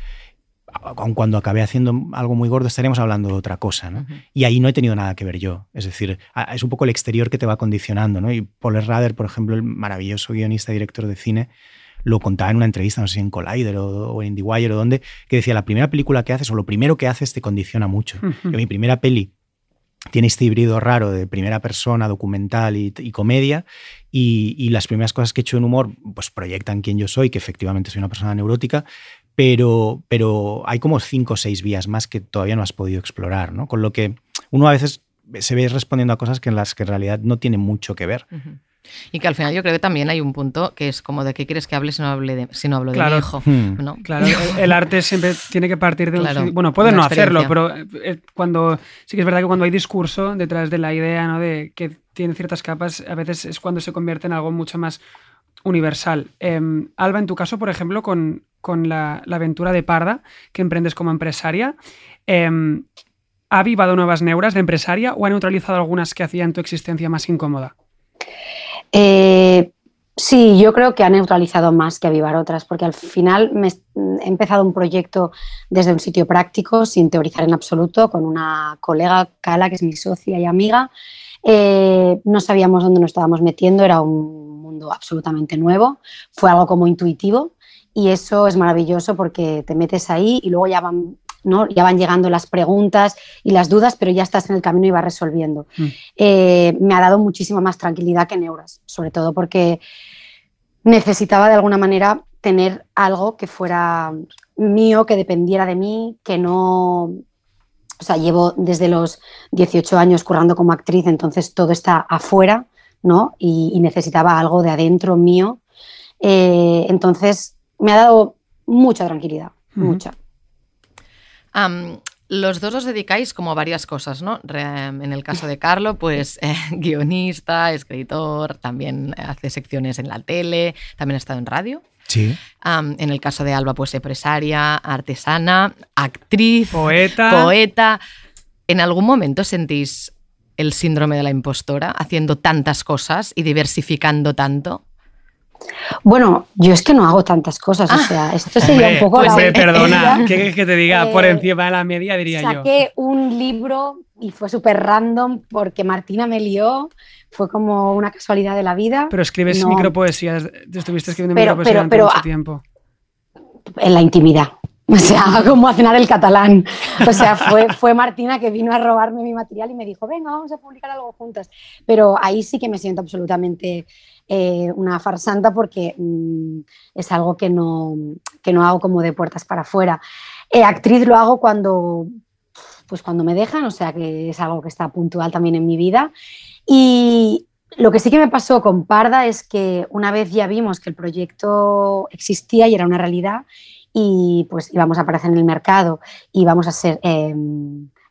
aun cuando acabé haciendo algo muy gordo, estaríamos hablando de otra cosa. ¿no? Y ahí no he tenido nada que ver yo. Es decir, es un poco el exterior que te va condicionando. ¿no? Y Paul Rader, por ejemplo, el maravilloso guionista y director de cine, lo contaba en una entrevista, no sé si en Collider o, en IndieWire o donde, que decía, la primera película que haces o lo primero que haces te condiciona mucho. mi primera peli tiene este híbrido raro de primera persona, documental y, comedia, y, y, las primeras cosas que he hecho en humor pues proyectan quién yo soy, que efectivamente soy una persona neurótica, pero, pero hay como cinco o seis vías más que todavía no has podido explorar, ¿no? Con lo que uno a veces se ve respondiendo a cosas que en las que en realidad no tiene mucho que ver. Y que al final yo creo que también hay un punto que es como de qué quieres que hable si no, hable de, si no hablo Claro. de mi hijo. Hmm. ¿no? Claro, el, el arte siempre tiene que partir de un... Bueno, puede una no hacerlo, pero eh, cuando sí que es verdad que cuando hay discurso detrás de la idea, ¿no? De que tiene ciertas capas, a veces es cuando se convierte en algo mucho más universal. Eh, Alba, en tu caso, por ejemplo, con, con la, aventura de Parda, que emprendes como empresaria, eh, ¿ha avivado nuevas neuras de empresaria o ha neutralizado algunas que hacían tu existencia más incómoda? Eh, sí, yo creo que ha neutralizado más que avivar otras, porque al final he empezado un proyecto desde un sitio práctico, sin teorizar en absoluto, con una colega, Cala, que es mi socia y amiga. Eh, no sabíamos dónde nos estábamos metiendo, era un mundo absolutamente nuevo, fue algo como intuitivo y eso es maravilloso porque te metes ahí y luego ya van, ¿no? ya van llegando las preguntas y las dudas, pero ya estás en el camino y vas resolviendo. Mm. Eh, me ha dado muchísima más tranquilidad que neuras, sobre todo porque necesitaba de alguna manera tener algo que fuera mío, que dependiera de mí, que no... O sea, llevo desde los 18 años currando como actriz, entonces todo está afuera, ¿no? Y, y necesitaba algo de adentro mío. Eh, entonces, me ha dado mucha tranquilidad, mucha. Am, los dos os dedicáis como a varias cosas, ¿no? Re- en el caso de Carlo, pues [laughs] eh, guionista, escritor, también hace secciones en la tele, también ha estado en radio. Sí. En el caso de Alba, pues empresaria, artesana, actriz, Poeta. poeta. ¿En algún momento sentís el síndrome de la impostora haciendo tantas cosas y diversificando tanto? Bueno, yo es que no hago tantas cosas, o sea, esto sería Hombre, un poco... pues, la hombre, [laughs] perdona. ¿qué quieres que te diga? Por Eh, encima de la media, diría yo. Saqué un libro y fue súper random porque Martina me lió, fue como una casualidad de la vida. Pero escribes No. micropoesías, estuviste escribiendo Pero- micropoesía pero- mucho ah, tiempo. en la intimidad. [laughs] O sea, como a cenar el catalán. O sea, fue, fue Martina que vino a robarme mi material y me dijo, venga, vamos a publicar algo juntas. Pero ahí sí que me siento absolutamente eh, una farsanta porque mm, es algo que no, que no hago como de puertas para afuera. Eh, actriz lo hago cuando, pues cuando me dejan, o sea que es algo que está puntual también en mi vida. Y lo que sí que me pasó con Parda es que una vez ya vimos que el proyecto existía y era una realidad y pues íbamos a aparecer en el mercado y vamos a ser eh,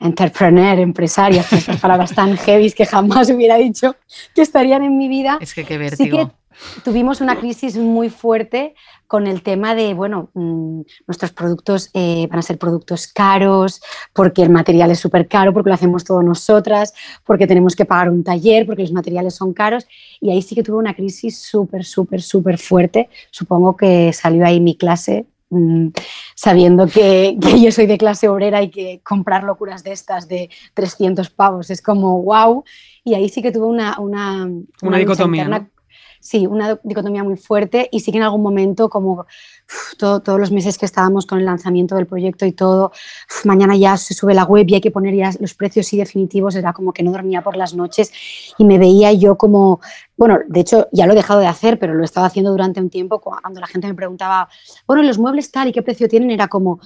entrepreneur, estas palabras tan heavy que jamás hubiera dicho que estarían en mi vida. Es que qué Sí vértigo. que tuvimos una crisis muy fuerte con el tema de, bueno, mm, nuestros productos eh, van a ser productos caros, porque el material es súper caro, porque lo hacemos todos nosotras, porque tenemos que pagar un taller, porque los materiales son caros. Y ahí sí que tuve una crisis súper, súper, súper fuerte. Supongo que salió ahí mi clase. Mm, sabiendo que, que yo soy de clase obrera y que comprar locuras de estas de 300 pavos es como wow, y ahí sí que tuve una, una, dicotomía, interna ¿no? Sí, una dicotomía muy fuerte y sí que en algún momento, como todos los meses que estábamos con el lanzamiento del proyecto y todo, mañana ya se sube la web y hay que poner ya los precios sí definitivos, era como que no dormía por las noches y me veía yo como, bueno, de hecho ya lo he dejado de hacer, pero lo he estado haciendo durante un tiempo cuando la gente me preguntaba, bueno, ¿y los muebles tal y qué precio tienen, era como,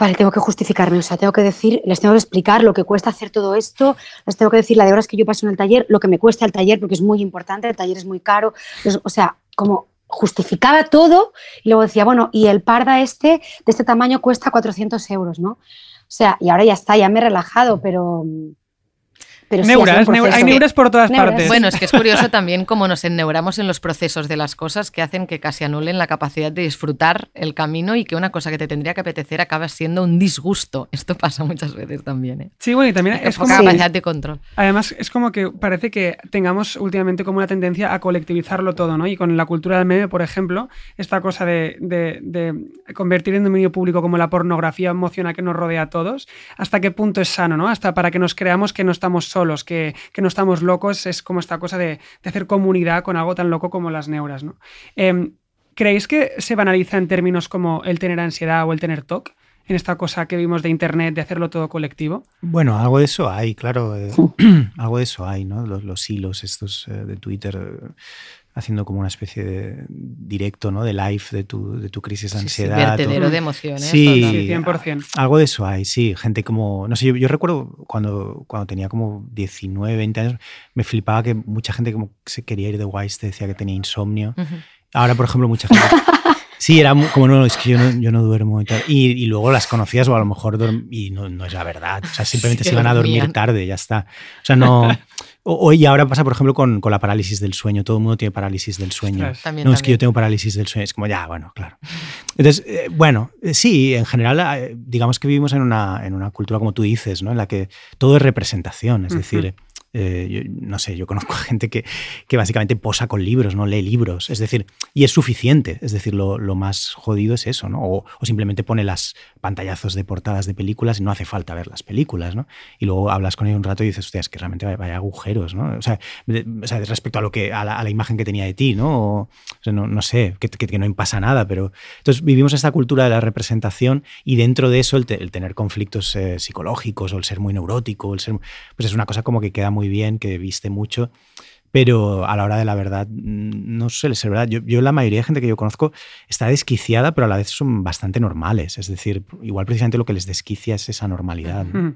Vale, tengo que justificarme, o sea, tengo que decir, les tengo que explicar lo que cuesta hacer todo esto, les tengo que decir la de horas que yo paso en el taller, lo que me cuesta el taller, porque es muy importante, el taller es muy caro, o sea, como justificaba todo y luego decía, bueno, y el parda este, de este tamaño, cuesta 400 euros, ¿no? O sea, y ahora ya está, ya me he relajado, pero... pero sí, Neuras, neu- hay neuras por todas Neuras. partes. Bueno, es que es curioso [laughs] también cómo nos enneuramos en los procesos de las cosas que hacen que casi anulen la capacidad de disfrutar el camino y que una cosa que te tendría que apetecer acaba siendo un disgusto. Esto pasa muchas veces también. ¿eh? sí, bueno, y también es como Sí. capacidad de control. Además, es como que parece que tengamos últimamente como una tendencia a colectivizarlo todo, ¿no? Y con la cultura del meme, por ejemplo, esta cosa de, de- de convertir en dominio público como la pornografía emocional que nos rodea a todos, ¿hasta qué punto es sano, ¿no? Hasta para que nos creamos que no estamos solos, que, que no estamos locos, es como esta cosa de, de hacer comunidad con algo tan loco como las neuras, ¿no? Em, ¿Creéis que se banaliza en términos como el tener ansiedad o el tener TOC? En esta cosa que vimos de internet, de hacerlo todo colectivo. Bueno, algo de eso hay, claro. eh, [clears throat] algo de eso hay, ¿no? Los, los hilos estos eh, de Twitter. Haciendo como una especie de directo, ¿no? De live de tu, de tu crisis de Sí, sí, ansiedad. o- vertedero de emociones. Sí. total. Sí, 100%. algo de eso hay, sí. Gente como. No sé, yo, yo recuerdo cuando, cuando tenía como 19, 20 años, me flipaba que mucha gente como se quería ir de Wise, te decía que tenía insomnio. Ujú. Ahora, por ejemplo, mucha gente. [laughs] Sí, era como no, es que yo no, yo no duermo y tal. Y, y luego las conocías o a lo mejor y no, no es la verdad. O sea, simplemente Sí se iban a dormir dormían. tarde, ya está. O sea, no. [laughs] Hoy ahora pasa, por ejemplo, con, con la parálisis del sueño. Todo el mundo tiene parálisis del sueño. También, no, es que yo tengo parálisis del sueño. Es como, ya, bueno, claro. Entonces, eh, bueno, eh, sí, en general, eh, digamos que vivimos en una, en una cultura, como tú dices, ¿no? en la que todo es representación. Es decir, eh, no sé, yo conozco a gente que, que básicamente posa con libros, no lee libros. Es decir, y es suficiente. Es decir, lo, lo más jodido es eso, ¿no? O, simplemente pone las pantallazos de portadas de películas y no hace falta ver las películas, ¿no? Y luego hablas con él un rato y dices, hostia, es que realmente vaya, agujeros, ¿no? O sea, o sea, respecto a lo que a la, imagen que tenía de ti, ¿no? O, sea, no, no sé, que, que- no pasa nada, pero entonces vivimos esta cultura de la representación y dentro de eso el tener conflictos eh, psicológicos o el ser muy neurótico, el ser, pues es una cosa como que queda muy bien, que viste mucho. Pero a la hora de la verdad, mm, no suele ser verdad. Yo, yo la mayoría de gente que yo conozco está desquiciada, pero a la vez son bastante normales. Es decir, igual precisamente lo que les desquicia es esa normalidad. ¿no?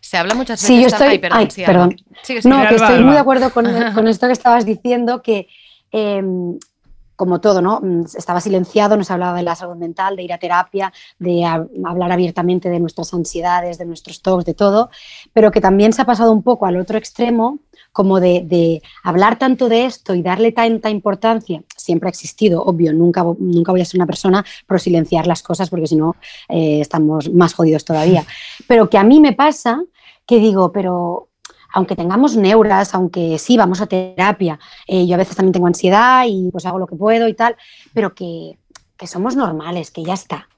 Se habla muchas veces. Sí, yo estoy. Ay, perdón, sí. No, que Alba, estoy Alba. muy de acuerdo con, con [laughs] esto que estabas diciendo, que eh, como todo, ¿no? Mm, Estaba silenciado, nos hablaba de la salud mental, de ir a terapia, de a- hablar abiertamente de nuestras ansiedades, de nuestros TOCs, de todo, pero que también se ha pasado un poco al otro extremo, como de, de hablar tanto de esto y darle tanta importancia, siempre ha existido, obvio, nunca, nunca voy a ser una persona pro silenciar las cosas porque si no eh, estamos más jodidos todavía, [laughs] pero que a mí me pasa que digo, pero aunque tengamos neuras, aunque sí, vamos a terapia, eh, yo a veces también tengo ansiedad y pues hago lo que puedo y tal, pero que, que somos normales, que ya está.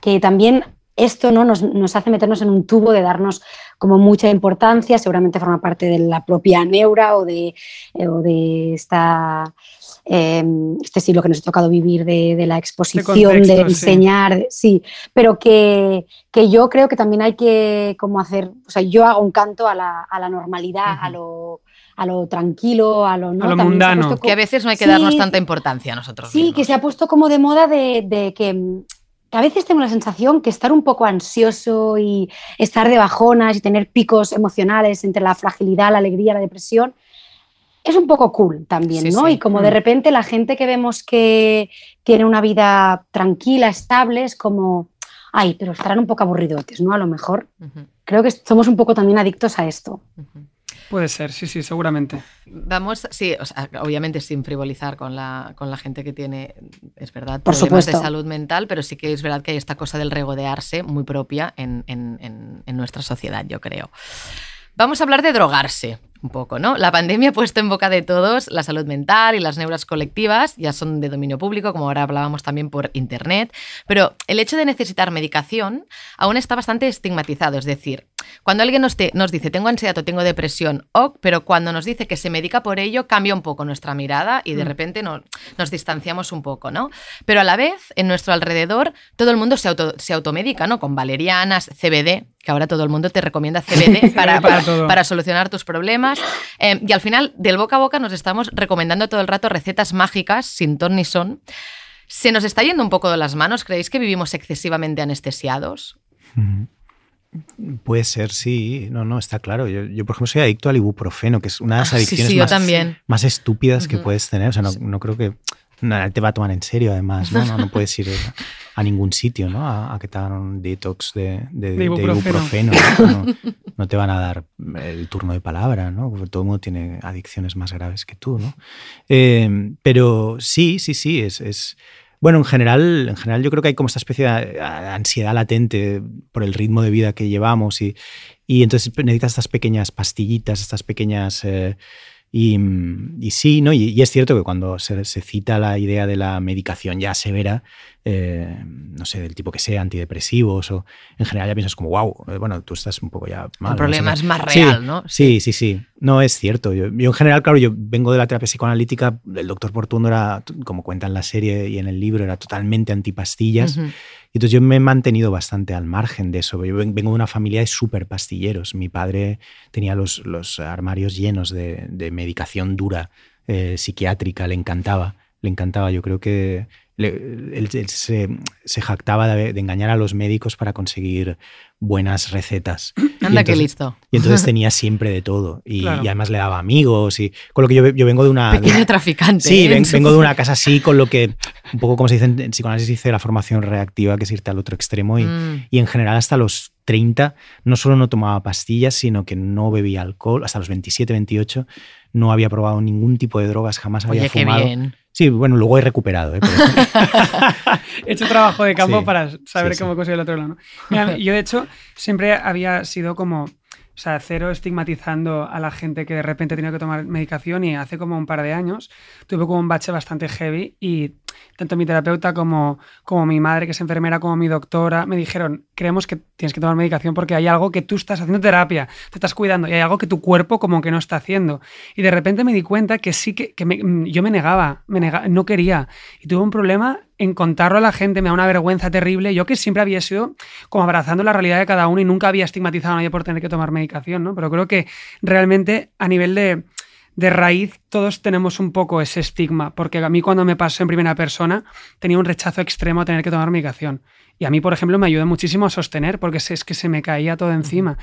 Que también esto ¿no? nos, nos hace meternos en un tubo de darnos como mucha importancia, seguramente forma parte de la propia neura o de, eh, o de esta, eh, este siglo que nos ha tocado vivir de, de la exposición, de contexto, enseñar, sí, pero que, que yo creo que también hay que como hacer, o sea, yo hago un canto a la, a la normalidad, a, lo, a lo tranquilo, a lo, ¿no? A lo mundano. Que a veces no hay que Sí, darnos tanta importancia a nosotros Sí, mismos. que se ha puesto como de moda de, de que mm, a veces tengo la sensación que estar un poco ansioso y estar de bajonas y tener picos emocionales entre la fragilidad, la alegría, la depresión, es un poco cool también, Sí, ¿no? sí. Y como de Mm. repente la gente que vemos que tiene una vida tranquila, estable, es como, ay, pero estarán un poco aburridotes, ¿no? A lo mejor. Creo que somos un poco también adictos a esto. Puede ser, sí, sí, seguramente. Vamos, sí, o sea, obviamente sin frivolizar con la, con la gente que tiene, es verdad, Por problemas de supuesto. salud mental, pero sí que es verdad que hay esta cosa del regodearse muy propia en, en- en- en nuestra sociedad, yo creo. Vamos a hablar de drogarse un poco, ¿no? La pandemia ha puesto en boca de todos la salud mental y las neuras colectivas, ya son de dominio público, como ahora hablábamos también por internet, pero el hecho de necesitar medicación aún está bastante estigmatizado, es decir, cuando alguien nos, te- nos dice tengo ansiedad o tengo depresión, ok, pero cuando nos dice que se medica por ello, cambia un poco nuestra mirada y de Mm. repente no- nos distanciamos un poco, ¿no? Pero a la vez, en nuestro alrededor, todo el mundo se, auto- se automedica, ¿no? Con valerianas, CBD, que ahora todo el mundo te recomienda CBD [laughs] para, para solucionar tus problemas. Eh, y al final, del boca a boca, nos estamos recomendando todo el rato recetas mágicas, sin ton ni son. ¿Se nos está yendo un poco de las manos? ¿Creéis que vivimos excesivamente anestesiados? Ujú. Puede ser, sí. No, no, está claro. Yo, yo, por ejemplo, soy adicto al ibuprofeno, que es una de las Ah, adicciones sí, más, estúpidas que puedes tener. O sea, no, no creo que nadie te va a tomar en serio, además. No, no, no [laughs] puedes ir a, ningún sitio ¿no? a, a que te hagan un detox de, de- De de ibuprofeno. ibuprofeno. ¿no? No, no te van a dar el turno de palabra, ¿no? Porque todo el mundo tiene adicciones más graves que tú, ¿no? Eh, pero sí, sí, sí, es... es bueno, en general, en general yo creo que hay como esta especie de ansiedad latente por el ritmo de vida que llevamos y, y entonces necesitas estas pequeñas pastillitas, estas pequeñas... eh, y, y, sí, ¿no? Y, y, es cierto que cuando se, se, cita la idea de la medicación ya severa, eh, no sé, del tipo que sea, antidepresivos o en general ya piensas como, wow, eh, bueno, tú estás un poco ya mal. El problema ¿no? es más real, sí, ¿no? Sí, sí, sí. No, es cierto. Yo, yo, en general, claro, yo vengo de la terapia psicoanalítica, el doctor Portuondo era, como cuenta en la serie y en el libro, era totalmente antipastillas. Uh -huh. Y entonces yo me he mantenido bastante al margen de eso. Yo vengo de una familia de súper pastilleros. Mi padre tenía los, los armarios llenos de, de medicación dura eh, psiquiátrica, le encantaba, le encantaba. Yo creo que le- él, él se, se jactaba de, de engañar a los médicos para conseguir buenas recetas. [clears throat] Anda, qué entonces- listo. Y entonces [laughs] tenía siempre de todo. Y, Claro. y además le daba amigos. Y con lo que yo, yo vengo de una. Pequeño traficante. Sí, ¿eh? ven- vengo de una [laughs] casa así, con lo que, un poco como se dice en en psicoanálisis, dice la formación reactiva, que es irte al otro extremo. Y, Mm. y en general, hasta los 30, no solo no tomaba pastillas, sino que no bebía alcohol. Hasta los 27, 28, no había probado ningún tipo de drogas, jamás había qué fumado. bien. Sí, bueno, luego he recuperado. ¿eh? Pero- [laughs] He hecho trabajo de campo Sí, para saber sí, sí. cómo conseguir el otro lado. ¿no? Mira, [laughs] yo, de hecho, siempre había sido como. O sea, cero estigmatizando a la gente que de repente tenía que tomar medicación y hace como un par de años tuve como un bache bastante heavy y tanto mi terapeuta como, como mi madre, que es enfermera, como mi doctora, me dijeron, creemos que tienes que tomar medicación porque hay algo que tú estás haciendo terapia, te estás cuidando y hay algo que tu cuerpo como que no está haciendo. Y de repente me di cuenta que sí que, que yo me negaba, me nega- no quería. Y tuve un problema en contarlo a la gente, me da una vergüenza terrible. Yo que siempre había sido como abrazando la realidad de cada uno y nunca había estigmatizado a nadie por tener que tomar medicación, ¿no? Pero creo que realmente a nivel de, de raíz todos tenemos un poco ese estigma, porque a mí cuando me pasó en primera persona tenía un rechazo extremo a tener que tomar medicación. Y a mí, por ejemplo, me ayudó muchísimo a sostener, porque es que se me caía todo encima.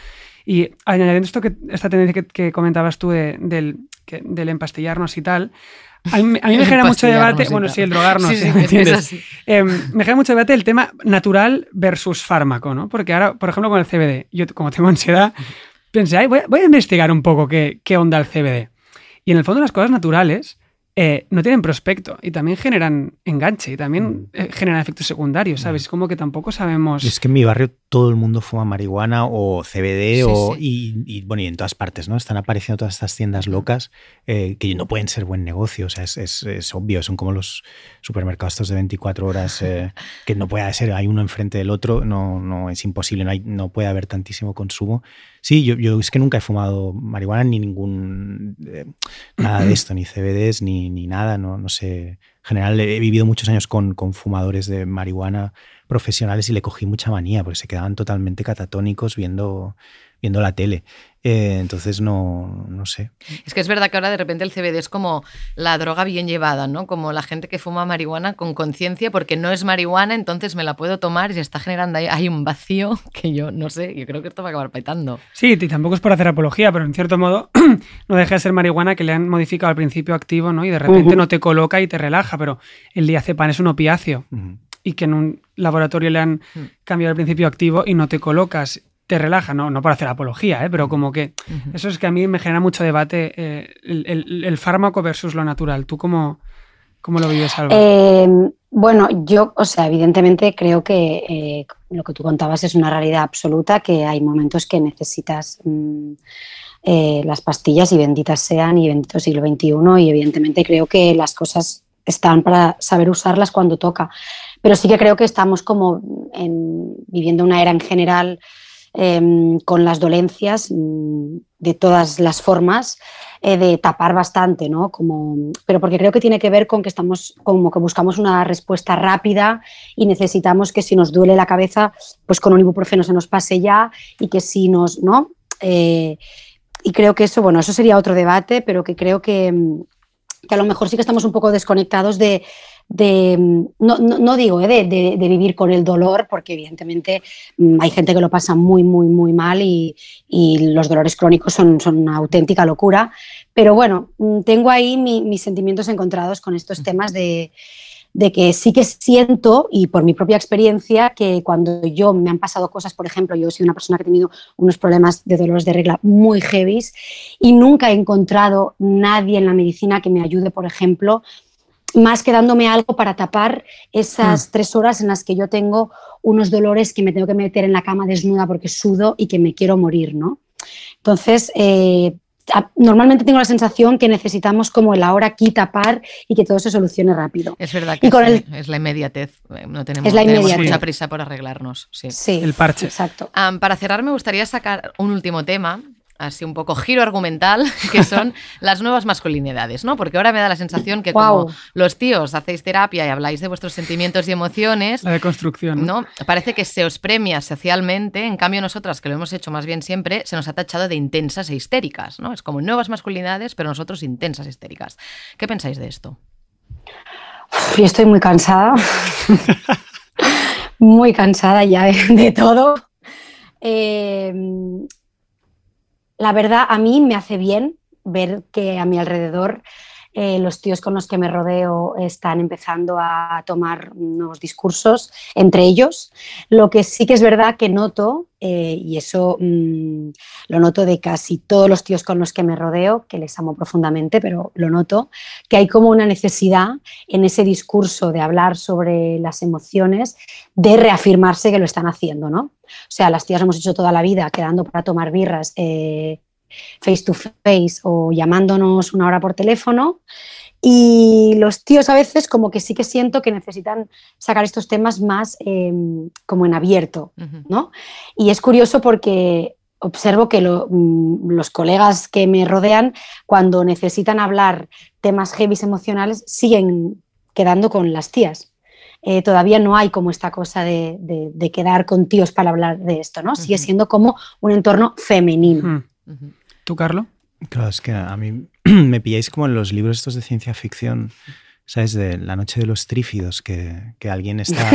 Y añadiendo esto que, esta tendencia que, que comentabas tú de- del, que- del empastillarnos y tal, a mí, a mí me genera mucho debate, bueno, sí, el drogarnos, Sí, sí, ¿me entiendes? Eh, me genera mucho debate el tema natural versus fármaco, ¿no? Porque ahora, por ejemplo, con el CBD, yo como tengo ansiedad, pensé, "Ay, voy, a, voy a investigar un poco qué, qué onda el CBD. Y en el fondo las cosas naturales eh, no tienen prospecto y también generan enganche y también eh, generan efectos secundarios, ¿sabes? Es como que tampoco sabemos... Es que en mi barrio todo el mundo fuma marihuana o CBD Sí, o, sí. Y, y, bueno, y en todas partes, ¿no? Están apareciendo todas estas tiendas locas eh, que no pueden ser buen negocio. O sea, es, es- es obvio, son como los supermercados estos de 24 horas eh, [laughs] que no puede ser, hay uno enfrente del otro, no, no es imposible, no, hay, no puede haber tantísimo consumo. Sí, yo, es que nunca he fumado marihuana ni ningún eh, nada de esto, ni CBDs, ni, ni nada, no, no sé. En general he vivido muchos años con, con fumadores de marihuana profesionales y le cogí mucha manía porque se quedaban totalmente catatónicos viendo, viendo la tele. Eh, entonces no, no sé. Es que es verdad que ahora de repente el CBD es como la droga bien llevada, ¿no? Como la gente que fuma marihuana con conciencia porque no es marihuana, entonces me la puedo tomar y se está generando ahí, hay un vacío [laughs] que yo no sé, yo creo que esto va a acabar petando. Sí, y tampoco es por hacer apología, pero en cierto modo [clears throat] no deja de ser marihuana que le han modificado al principio activo, ¿no? Y de repente no te coloca y te relaja, pero el diazepam es un opiáceo y que en un laboratorio le han cambiado el principio activo y no te colocas, te relaja, no, no para hacer apología, ¿eh? pero como que eso es que a mí me genera mucho debate eh, el, el- el fármaco versus lo natural. ¿Tú cómo, cómo lo vives, Alba? Eh, bueno, yo, o sea, evidentemente creo que eh, lo que tú contabas es una realidad absoluta, que hay momentos que necesitas mm, eh, las pastillas y benditas sean y bendito siglo XXI y evidentemente creo que las cosas están para saber usarlas cuando toca. Pero sí que creo que estamos como en- viviendo una era en general em, con las dolencias mm, de todas las formas eh, de tapar bastante, ¿no? Como, pero porque creo que tiene que ver con que estamos como que buscamos una respuesta rápida y necesitamos que si nos duele la cabeza, pues con un ibuprofeno se nos pase ya y que si nos, ¿no? Eh, y creo que eso, bueno, eso sería otro debate, pero que creo que, mm, que a lo mejor sí que estamos un poco desconectados de, de mm, no, no, no digo, ¿eh? de, de- de vivir con el dolor, porque evidentemente mm, hay gente que lo pasa muy, muy, muy mal y, y los dolores crónicos son, son una auténtica locura. Pero bueno, mm, tengo ahí mi- mis sentimientos encontrados con estos temas de, de que sí que siento, y por mi propia experiencia, que cuando yo me han pasado cosas, por ejemplo, yo soy una persona que he tenido unos problemas de dolores de regla muy heavies y nunca he encontrado nadie en la medicina que me ayude, por ejemplo, más que dándome algo para tapar esas tres horas en las que yo tengo unos dolores que me tengo que meter en la cama desnuda porque sudo y que me quiero morir, ¿no? Entonces, eh, normalmente tengo la sensación que necesitamos como el ahora aquí tapar y que todo se solucione rápido. Es verdad que Y con sí, el- es la inmediatez, eh, no tenemos, Es la tenemos inmediatez. mucha prisa por arreglarnos. Sí. Sí, El parche. Exacto. Para cerrar, me gustaría sacar un último tema. Así un poco giro argumental, [laughs] que son las nuevas masculinidades, ¿no? Porque ahora me da la sensación que Guau. como los tíos hacéis terapia y habláis de vuestros sentimientos y emociones, La deconstrucción. ¿no? Parece que se os premia socialmente, en cambio nosotras, que lo hemos hecho más bien siempre, se nos ha tachado de intensas e histéricas, ¿no? Es como nuevas masculinidades, pero nosotros intensas e histéricas. ¿Qué pensáis de esto? Yo estoy muy cansada. [laughs] muy cansada ya de, de todo. Eh, la verdad, a mí me hace bien ver que a mi alrededor eh, los tíos con los que me rodeo están empezando a tomar nuevos discursos entre ellos. Lo que sí que es verdad que noto, eh, y eso mm, lo noto de casi todos los tíos con los que me rodeo, que les amo profundamente, pero lo noto, que hay como una necesidad en ese discurso de hablar sobre las emociones de reafirmarse que lo están haciendo, ¿no? O sea, las tías hemos hecho toda la vida quedando para tomar birras eh, face to face o llamándonos una hora por teléfono. Y los tíos a veces como que sí que siento que necesitan sacar estos temas más eh, como en abierto, Ujú. ¿no? Y es curioso porque observo que lo- mm, los colegas que me rodean, cuando necesitan hablar temas heavy emocionales, siguen quedando con las tías. Eh, todavía no hay como esta cosa de, de- de quedar con tíos para hablar de esto, ¿no? Sigue Ujú. siendo como un entorno femenino. Hmm. Ujú. ¿Tú? Claro, es que a mí [clears throat] me pilláis como en los libros estos de ciencia ficción, ¿sabes? De La noche de los trífidos, que, que alguien está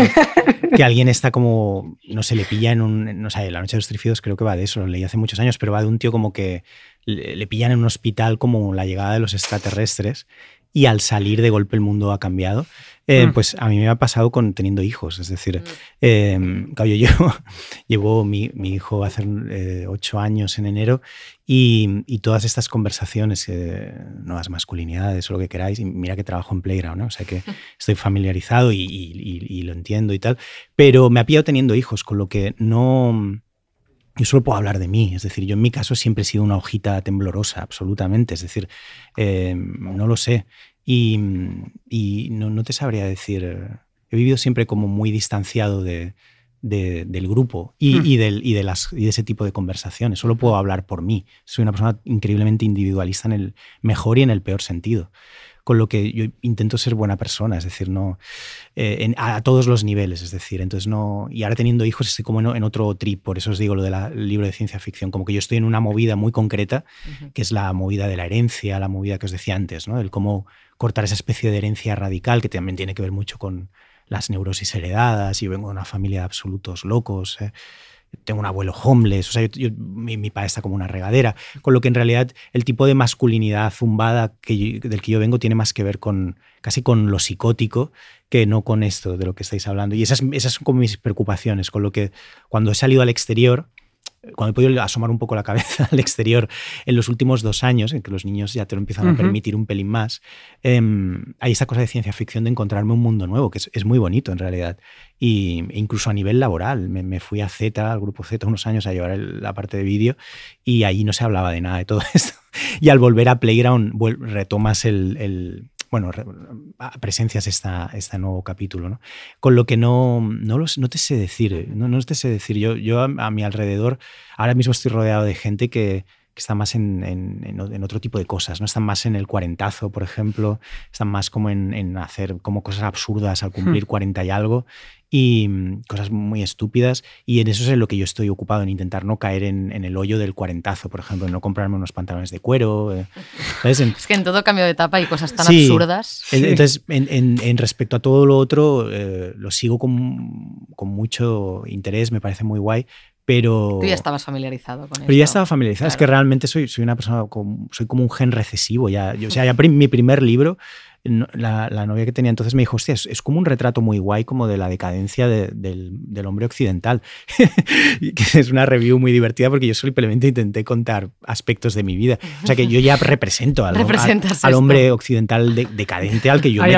que alguien está como, no se le pilla en un, no sé, La noche de los trífidos creo que va de eso, lo leí hace muchos años, pero va de un tío como que le pillan en un hospital como la llegada de los extraterrestres y al salir de golpe el mundo ha cambiado. Eh, Mm. Pues a mí me ha pasado con teniendo hijos, es decir, Mm. eh, claro, yo llevo, [laughs] llevo mi, mi hijo hacer eh, ocho años en enero y, y todas estas conversaciones, eh, nuevas masculinidades o lo que queráis, y mira que trabajo en Playground, ¿no? o sea que [laughs] estoy familiarizado y- y lo entiendo y tal, pero me ha pillado teniendo hijos, con lo que no... Yo solo puedo hablar de mí, es decir, yo en mi caso siempre he sido una hojita temblorosa, absolutamente, es decir, eh, no lo sé. Y, y no, no te sabría decir, he vivido siempre como muy distanciado de, de- del grupo y, Hmm. y del- y de las, y de ese tipo de conversaciones. Solo puedo hablar por mí. Soy una persona increíblemente individualista en el mejor y en el peor sentido. Con lo que yo intento ser buena persona, es decir, no eh, en- a, a todos los niveles, es decir, entonces no. Y ahora teniendo hijos estoy como en, en otro trip, por eso os digo lo del libro de ciencia ficción, como que yo estoy en una movida muy concreta que es la movida de la herencia, la movida que os decía antes, ¿no? El cómo cortar esa especie de herencia radical que también tiene que ver mucho con las neurosis heredadas. Yo vengo de una familia de absolutos locos. ¿eh? Tengo un abuelo homeless, o sea, yo- yo- mi, padre está como una regadera, con lo que en realidad el tipo de masculinidad zumbada que del que yo vengo tiene más que ver con casi con lo psicótico que no con esto de lo que estáis hablando. Y esas, esas son como mis preocupaciones, con lo que cuando he salido al exterior, cuando he podido asomar un poco la cabeza [laughs] al exterior en los últimos dos años, en que los niños ya te lo empiezan a permitir un pelín más, em, hay esta cosa de ciencia ficción de encontrarme un mundo nuevo, que es, es muy bonito en realidad. Y e incluso a nivel laboral, me, me fui a Z, al grupo Z, unos años a llevar el- la parte de vídeo y ahí no se hablaba de nada de todo [laughs] esto. Y al volver a Playground retomas el... el- bueno, re- presencias esta, este nuevo capítulo, ¿no? Con lo que no, no, los- no te sé decir, eh, no, no te sé decir. Yo, yo a, a mi alrededor ahora mismo estoy rodeado de gente que, que está más en, en- en otro tipo de cosas, ¿no? Están más en el cuarentazo, por ejemplo, están más como en, en hacer como cosas absurdas al cumplir 40 y algo y mm, cosas muy estúpidas y en eso es en lo que yo estoy ocupado, en intentar no caer en, en el hoyo del cuarentazo, por ejemplo, en no comprarme unos pantalones de cuero, eh, ¿sabes? En- [laughs] Es que en todo cambio de etapa hay cosas tan Sí. absurdas. en- Sí. Entonces, en, en- en respecto a todo lo otro, eh, lo sigo con, con mucho interés, me parece muy guay, pero... Tú ya estabas familiarizado con Pero ya esto. estaba familiarizado. Es Claro. que realmente soy, soy una persona, con- soy como un gen recesivo. Ya, yo- o sea, ya mi primer libro, no- la, la novia que tenía entonces me dijo, hostia, es, es como un retrato muy guay como de la decadencia de- del, del hombre occidental. [laughs] Que es una review muy divertida porque yo simplemente intenté contar aspectos de mi vida. O sea, que yo ya represento al, al- al hombre occidental de- decadente al que yo me,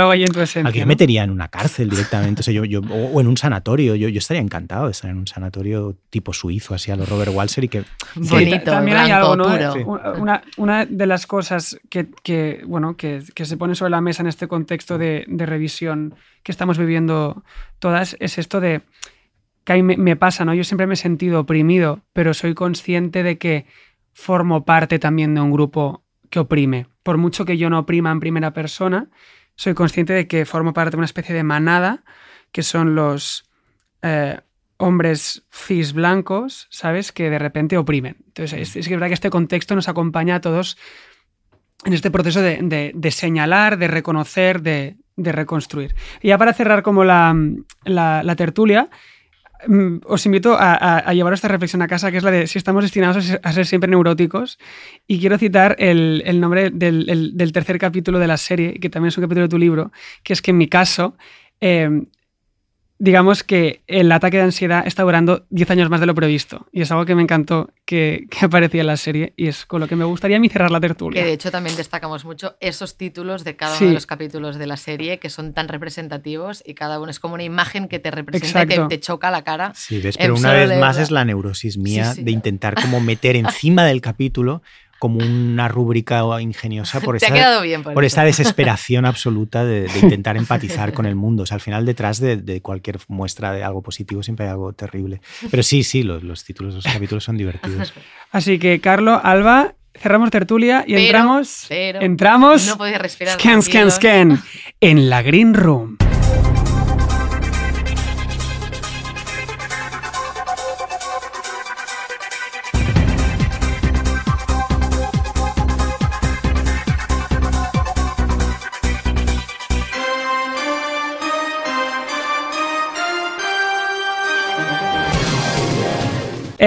al que yo ¿no? metería en una cárcel directamente, o, sea, yo, yo- o, o en un sanatorio. Yo, yo estaría encantado de estar en un sanatorio tipo suizo, así a lo Robert Walser y que... Bonito, ta- también hay algo, ¿no? Sí. Una, una de las cosas que, que, bueno, que, que se pone sobre la mesa en este contexto de, revisión que estamos viviendo todas es esto de que a mí me, pasa, ¿no? Yo siempre me he sentido oprimido, pero soy consciente de que formo parte también de un grupo que oprime. Por mucho que yo no oprima en primera persona, soy consciente de que formo parte de una especie de manada, que son los eh, hombres cis blancos, ¿sabes? Que de repente oprimen. Entonces, es, es verdad que este contexto nos acompaña a todos en este proceso de, de- señalar, de reconocer, de, de reconstruir. Y ya para cerrar como la, la- tertulia, mm, os invito a, llevar esta reflexión a casa, que es la de si estamos destinados a ser, siempre neuróticos. Y quiero citar el, nombre del, el- del tercer capítulo de la serie, que también es un capítulo de tu libro, que es que en mi caso, eh, digamos que el ataque de ansiedad está durando 10 años más de lo previsto. Y es algo que me encantó que, que aparecía en la serie y es con lo que me gustaría a mí cerrar la tertulia. Que de hecho también destacamos mucho esos títulos de cada Sí. uno de los capítulos de la serie que son tan representativos y cada uno es como una imagen que te representa y te, Exacto. te choca la cara. Sí, ves, pero una vez más es la neurosis mía Sí, sí. de intentar como meter encima del capítulo como una rúbrica ingeniosa por [laughs] bien por, esa desesperación absoluta de, de intentar empatizar con el mundo. O sea, al final detrás de, de cualquier muestra de algo positivo siempre hay algo terrible. Pero sí, sí, los, los títulos de los capítulos son divertidos. Así que, Carlos, Alba, cerramos tertulia y Pero- entramos. pero entramos. no podéis respirar Scan, scan, scan. En la Green Room.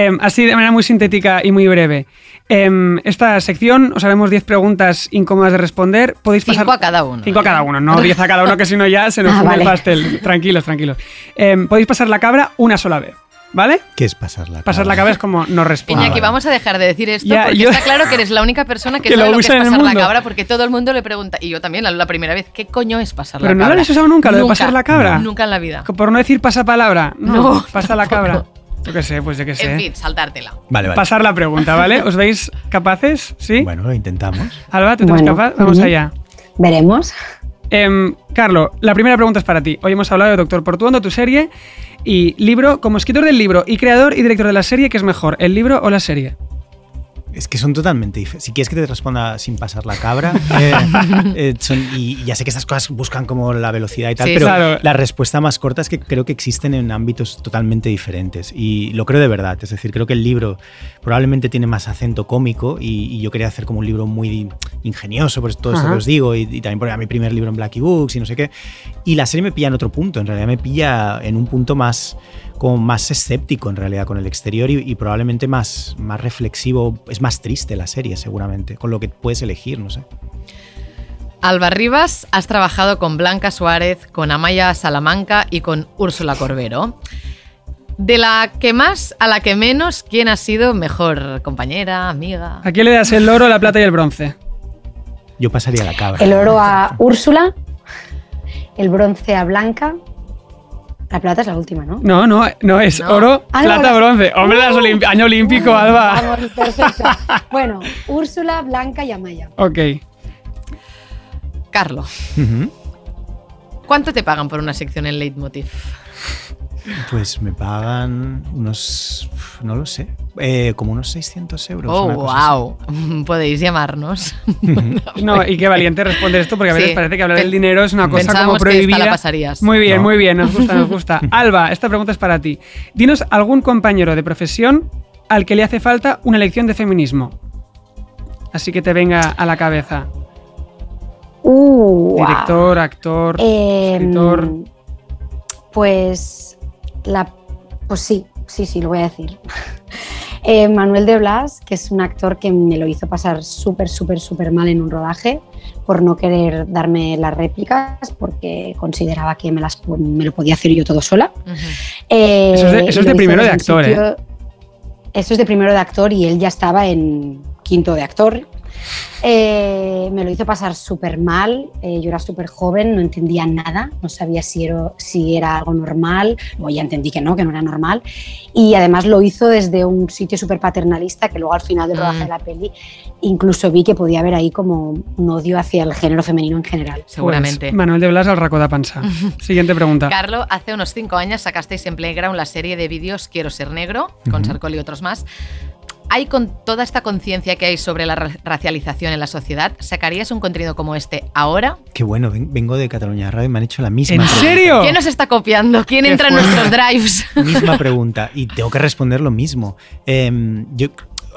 Em, así de manera muy sintética y muy breve. Em, esta sección os haremos 10 preguntas incómodas de responder. Podéis pasar. Cinco a cada uno. Cinco a ¿eh? cada uno, no 10 a cada uno, que si no ya se nos Ah, funde el pastel. Tranquilos, tranquilos. Em, podéis pasar la cabra una sola vez, ¿vale? ¿Qué es pasar la Pasar la cabra es como no responde. Iñaki, vale. vamos a dejar de decir esto Ya, porque yo- está claro que eres la única persona que, [laughs] sabe lo que usa es en el pasar la mundo. cabra porque todo el mundo le pregunta, y yo también la, la primera vez, ¿qué coño es pasar Pero la no lo cabra? habéis usado nunca, lo de pasar la cabra. Nunca en la vida. Por no decir pasapalabra. No, No, pasa la cabra. Yo qué sé, pues yo qué sé. En fin, saltártela. Vale, vale. Pasar la pregunta, ¿vale? ¿Os veis capaces? ¿Sí? Bueno, lo intentamos. Alba, ¿tú te ves Bueno, capaz? Vamos allá. Veremos. Em, Carlos, la primera pregunta es para ti. Hoy hemos hablado de Doctor Portuondo, tu serie y libro. Como escritor del libro y creador y director de la serie, ¿qué es mejor, el libro o la serie? Es que son totalmente diferentes. Si quieres que te responda sin pasar la cabra, [laughs] eh, eh, son- y ya sé que estas cosas buscan como la velocidad y tal, Sí, pero claro. la respuesta más corta es que creo que existen en ámbitos totalmente diferentes. Y lo creo de verdad. Es decir, creo que el libro probablemente tiene más acento cómico y, y yo quería hacer como un libro muy ingenioso, por todo esto Ajá. que os digo, y, y también era mi primer libro en Blacky Books y no sé qué. Y la serie me pilla en otro punto, en realidad me pilla en un punto más como más escéptico en realidad con el exterior y, y probablemente más, más reflexivo, es más triste la serie seguramente, con lo que puedes elegir, no sé. Alba Rivas, has trabajado con Blanca Suárez, con Amaya Salamanca y con Úrsula Corbero. De la que más a la que menos, ¿quién ha sido mejor compañera, amiga? ¿A quién le das el oro, la plata y el bronce? Yo pasaría la cabra. El oro a Úrsula, el bronce a Blanca. La plata es la última, ¿no? No, no, no es No. oro, Ah, plata, bronce. Hombre, las Uh, año olímpico, Uh, Alba. Vamos, perfecto. Bueno, Úrsula, Blanca y Amaya. Ok. Carlo, Ujú. ¿cuánto te pagan por una sección en Leitmotiv? Pues me pagan unos, no lo sé, eh, como unos 600 euros. Oh, una cosa wow. [laughs] Podéis llamarnos. [laughs] No, y qué valiente responder esto, porque a veces Sí. parece que hablar Pe- del dinero es una cosa como Pensábamos prohibida. esta la pasarías. Muy bien, No. muy bien, nos gusta, nos [laughs] gusta. Alba, esta pregunta es para ti. Dinos algún compañero de profesión al que le hace falta una lección de feminismo. Así que te venga a la cabeza. Uh, Director, actor, Eh, escritor. Pues la pues sí, sí, sí, lo voy a decir. [laughs] Eh, Manuel de Blas, que es un actor que me lo hizo pasar súper, súper, súper mal en un rodaje por no querer darme las réplicas porque consideraba que me, las, me lo podía hacer yo todo sola. Eh, Eso es de- eso es lo de hice primero de actor, ¿eh? Eso es de primero de actor y él ya estaba en quinto de actor. Eh, me lo hizo pasar súper mal. eh, yo era súper joven, no entendía nada, no sabía si era, si era algo normal. Luego ya entendí que no, que no era normal. Y además lo hizo desde un sitio súper paternalista que luego al final del rodaje de la peli incluso vi que podía haber ahí como un odio hacia el género femenino en general. Seguramente. Pues, Manuel de Blas al Racoda Panza. [laughs] Siguiente pregunta. Carlo, hace unos cinco años sacasteis en Playground la serie de vídeos Quiero ser negro, con. Sarkol y otros más. ¿Hay con toda esta conciencia que hay sobre la ra- racialización en la sociedad, sacarías un contenido como este ahora? Qué bueno, ven- vengo de Cataluña Radio y me han hecho la misma ¿En pregunta. serio? ¿Quién nos está copiando? ¿Quién entra en nuestros drives? [laughs] Misma pregunta. Y tengo que responder lo mismo. Em, yo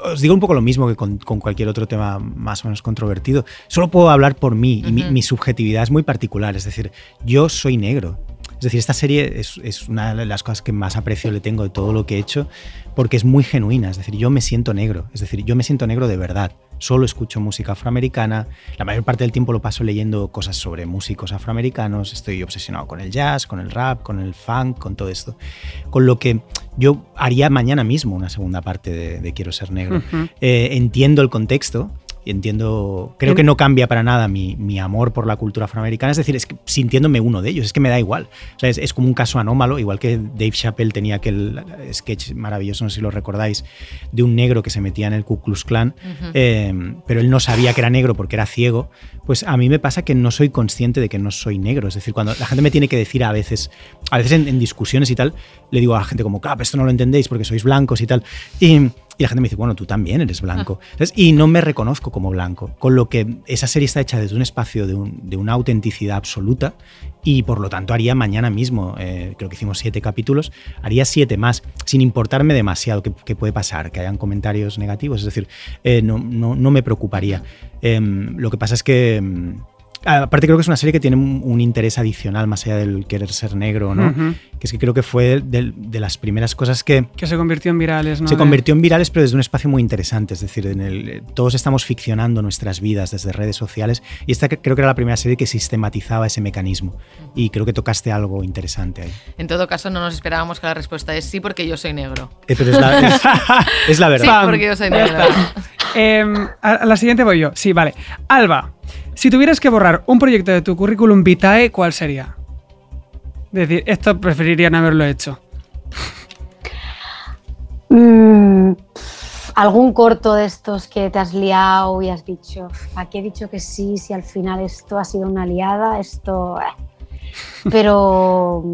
os digo un poco lo mismo que con, con cualquier otro tema más o menos controvertido. Solo puedo hablar por mí y mi subjetividad es muy particular. Es decir, yo soy negro. Es decir, esta serie es, es una de las cosas que más aprecio le tengo de todo lo que he hecho porque es muy genuina. Es decir, yo me siento negro. Es decir, yo me siento negro de verdad. Solo escucho música afroamericana. La mayor parte del tiempo lo paso leyendo cosas sobre músicos afroamericanos. Estoy obsesionado con el jazz, con el rap, con el funk, con todo esto. Con lo que yo haría mañana mismo una segunda parte de, de Quiero ser negro. Ujú. Eh, entiendo el contexto y entiendo, creo que no cambia para nada mi, mi amor por la cultura afroamericana, es decir, es que sintiéndome uno de ellos, es que me da igual. O sea, es, es como un caso anómalo, igual que Dave Chappelle tenía aquel sketch maravilloso, no sé si lo recordáis, de un negro que se metía en el Ku Klux Klan, eh, pero él no sabía que era negro porque era ciego, pues a mí me pasa que no soy consciente de que no soy negro. Es decir, cuando la gente me tiene que decir a veces, a veces en, en discusiones y tal, le digo a la gente como, claro, esto no lo entendéis porque sois blancos y tal. Y, y la gente me dice, bueno, tú también eres blanco. ¿Sabes? Y no me reconozco como blanco. Con lo que esa serie está hecha desde un espacio de, un- de una autenticidad absoluta y por lo tanto haría mañana mismo, eh, creo que hicimos siete capítulos, haría siete más, sin importarme demasiado qué, qué puede pasar, que hayan comentarios negativos. Es decir, eh, no, no, no me preocuparía. Em, lo que pasa es que... Aparte creo que es una serie que tiene un, un interés adicional más allá del querer ser negro, ¿no? Ujú. Que es que creo que fue de, de las primeras cosas que, Que se convirtió en virales, ¿no? se convirtió en virales, pero desde un espacio muy interesante. Es decir, en el, eh, todos estamos ficcionando nuestras vidas desde redes sociales. Y esta creo que era la primera serie que sistematizaba ese mecanismo. Y creo que tocaste algo interesante ahí. En todo caso, no nos esperábamos que la respuesta es sí porque yo soy negro. Eh, pero es la, es, [laughs] es la Sí, verdad. Pam, porque yo soy negro. está. Em, a la siguiente voy yo. Sí, vale. Alba, si tuvieras que borrar un proyecto de tu currículum vitae, ¿cuál sería? Es decir, esto preferiría no haberlo hecho. Mm, algún corto de estos que te has liado y has dicho, ¿a qué he dicho que sí? Si al final esto ha sido una liada, esto. eh". Pero.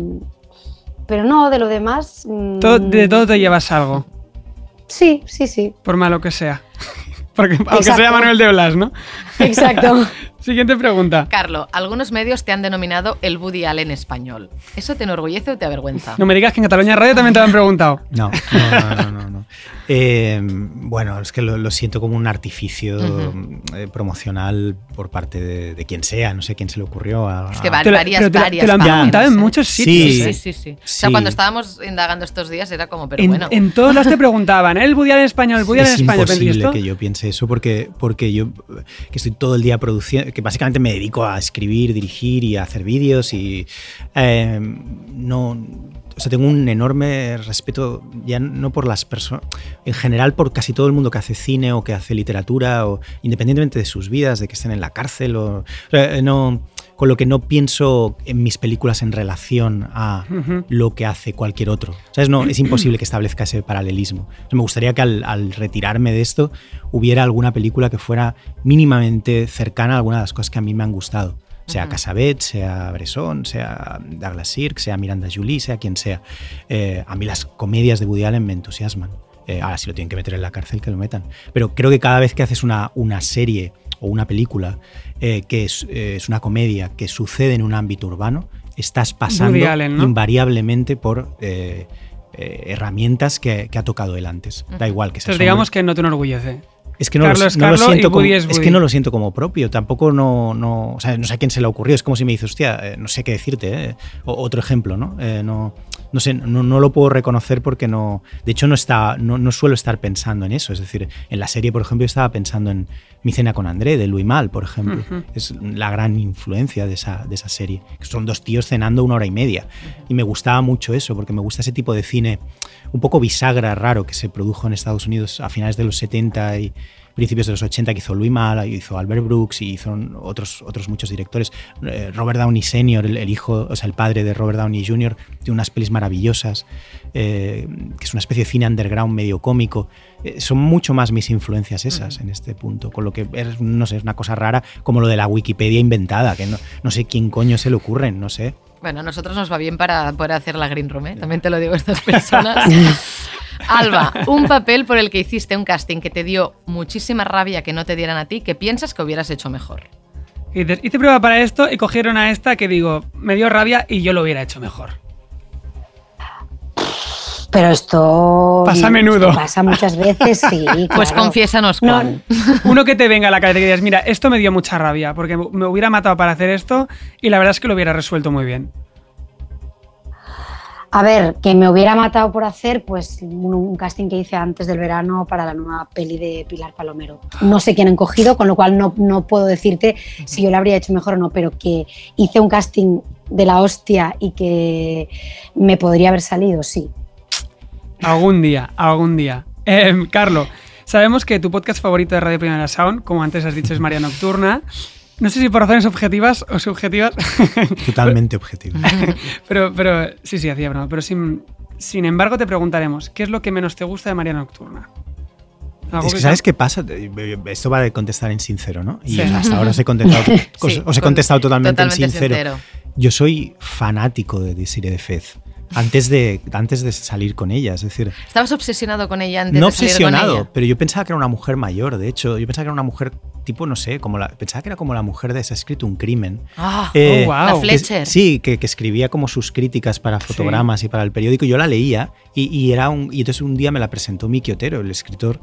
Pero no, de lo demás. mm, Todo- de todo te llevas algo, Sí, sí, sí. por malo que sea. [laughs] Porque, aunque Exacto. sea Manuel de Blas, ¿no? Exacto. [laughs] Siguiente pregunta. Carlo, algunos medios te han denominado el Woody Allen español. ¿Eso te enorgullece o te avergüenza? No me digas que en Cataluña Radio también te lo han preguntado. [laughs] No, no, no, no, no, no. Eh, bueno, es que lo, lo siento como un artificio eh, promocional por parte de, de quien sea. No sé quién se le ocurrió. A, Es que varias, pero te lo- varias. te lo han preguntado en ¿eh? muchos Sí. sitios. Sí, ¿eh? sí, sí. O Sí. sea, cuando estábamos indagando estos días era como, pero en, bueno. en todos lados te [laughs] preguntaban, el Budial en español, el Budial en es español. ¿y imposible que yo piense eso porque, porque yo que estoy todo el día produciendo, básicamente me dedico a escribir, dirigir y a hacer vídeos y eh, no, o sea, tengo un enorme respeto ya no por las personas, en general por casi todo el mundo que hace cine o que hace literatura o independientemente de sus vidas, de que estén en la cárcel o, eh, no con lo que no pienso en mis películas en relación a lo que hace cualquier otro. ¿Sabes? No, es imposible que establezca ese paralelismo. O sea, me gustaría que al, al retirarme de esto hubiera alguna película que fuera mínimamente cercana a alguna de las cosas que a mí me han gustado. Sea. Casabet, sea Bresson, sea Douglas Sirk, sea Miranda Julie, sea quien sea. Eh, a mí las comedias de Woody Allen me entusiasman. Eh, ahora, si lo tienen que meter en la cárcel, que lo metan. Pero creo que cada vez que haces una, una serie o una película eh, que es, eh, es una comedia que sucede en un ámbito urbano, estás pasando Woody Allen, ¿no? invariablemente por eh, herramientas que, que ha tocado él antes. Da igual que sea Entonces digamos que no te enorgullece. Es que no, lo, siento como, es que no lo siento como propio. Tampoco no, no, o sea, no sé a quién se le ocurrió. Es como si me dices, hostia, eh, no sé qué decirte. eh. O- otro ejemplo, ¿no? Eh, no, no sé, no, no lo puedo reconocer porque no. De hecho, no está, no, no suelo estar pensando en eso. Es decir, en la serie, por ejemplo, yo estaba pensando en Mi cena con André, de Louis Mal, por ejemplo. Es la gran influencia de esa, de esa serie. Son dos tíos cenando una hora y media. Y me gustaba mucho eso, porque me gusta ese tipo de cine un poco bisagra, raro, que se produjo en Estados Unidos a finales de los 70 y principios de los 80 que hizo Louis Mal, hizo Albert Brooks y hizo otros, otros muchos directores. Eh, Robert Downey Sr., el, el hijo, o sea, el padre de Robert Downey Jr., tiene unas pelis maravillosas, eh, que es una especie de cine underground medio cómico. Eh, son mucho más mis influencias esas en este punto, con lo que es, no sé, es una cosa rara como lo de la Wikipedia inventada, que no, no sé quién coño se le ocurren, no sé. Bueno, a nosotros nos va bien para poder hacer la Green Room, ¿eh? También te lo digo a estas personas. [laughs] Alba, un papel por el que hiciste un casting que te dio muchísima rabia que no te dieran a ti, que piensas que hubieras hecho mejor. Y dices, hice prueba para esto y cogieron a esta que digo, me dio rabia y yo lo hubiera hecho mejor. Pero esto. Pasa a menudo. Pasa muchas veces, sí. [laughs] Pues confiésanos No, cuál. Uno que te venga a la cabeza y digas, mira, esto me dio mucha rabia porque me hubiera matado para hacer esto y la verdad es que lo hubiera resuelto muy bien. A ver, que me hubiera matado por hacer, pues un, un casting que hice antes del verano para la nueva peli de Pilar Palomero. No sé quién han cogido, con lo cual no, no puedo decirte si yo lo habría hecho mejor o no, pero que hice un casting de la hostia y que me podría haber salido, sí. Algún día, algún día. Eh, Carlo, sabemos que tu podcast favorito de Radio Primera Sound, como antes has dicho, es María Nocturna. No sé si por razones objetivas o subjetivas, [laughs] Totalmente objetivo. [laughs] pero, pero sí, sí, hacía broma. Pero sin, sin embargo, te preguntaremos, ¿qué es lo que menos te gusta de María Nocturna? ¿Algo Es que, ¿sabes qué pasa? Esto va de contestar en sincero, ¿no? Y Sí. hasta ahora os he [laughs] contestado, os, Sí, os he con- contestado totalmente, totalmente en sincero. sincero. Yo soy fanático de Desiree de Fez. Antes de, antes de salir con ella, es decir, Estabas obsesionado con ella antes no de salir con obsesionado, ella. pero yo pensaba que era una mujer mayor, de hecho, yo pensaba que era una mujer tipo, no sé, como la, pensaba que era como la mujer de Se ha escrito un crimen. Ah, Eh, Oh, wow. la que- que- Fletcher. sí, que, que escribía como sus críticas para fotogramas y para el periódico. Yo la leía y, y era un, y entonces un día me la presentó Miki Otero, el escritor.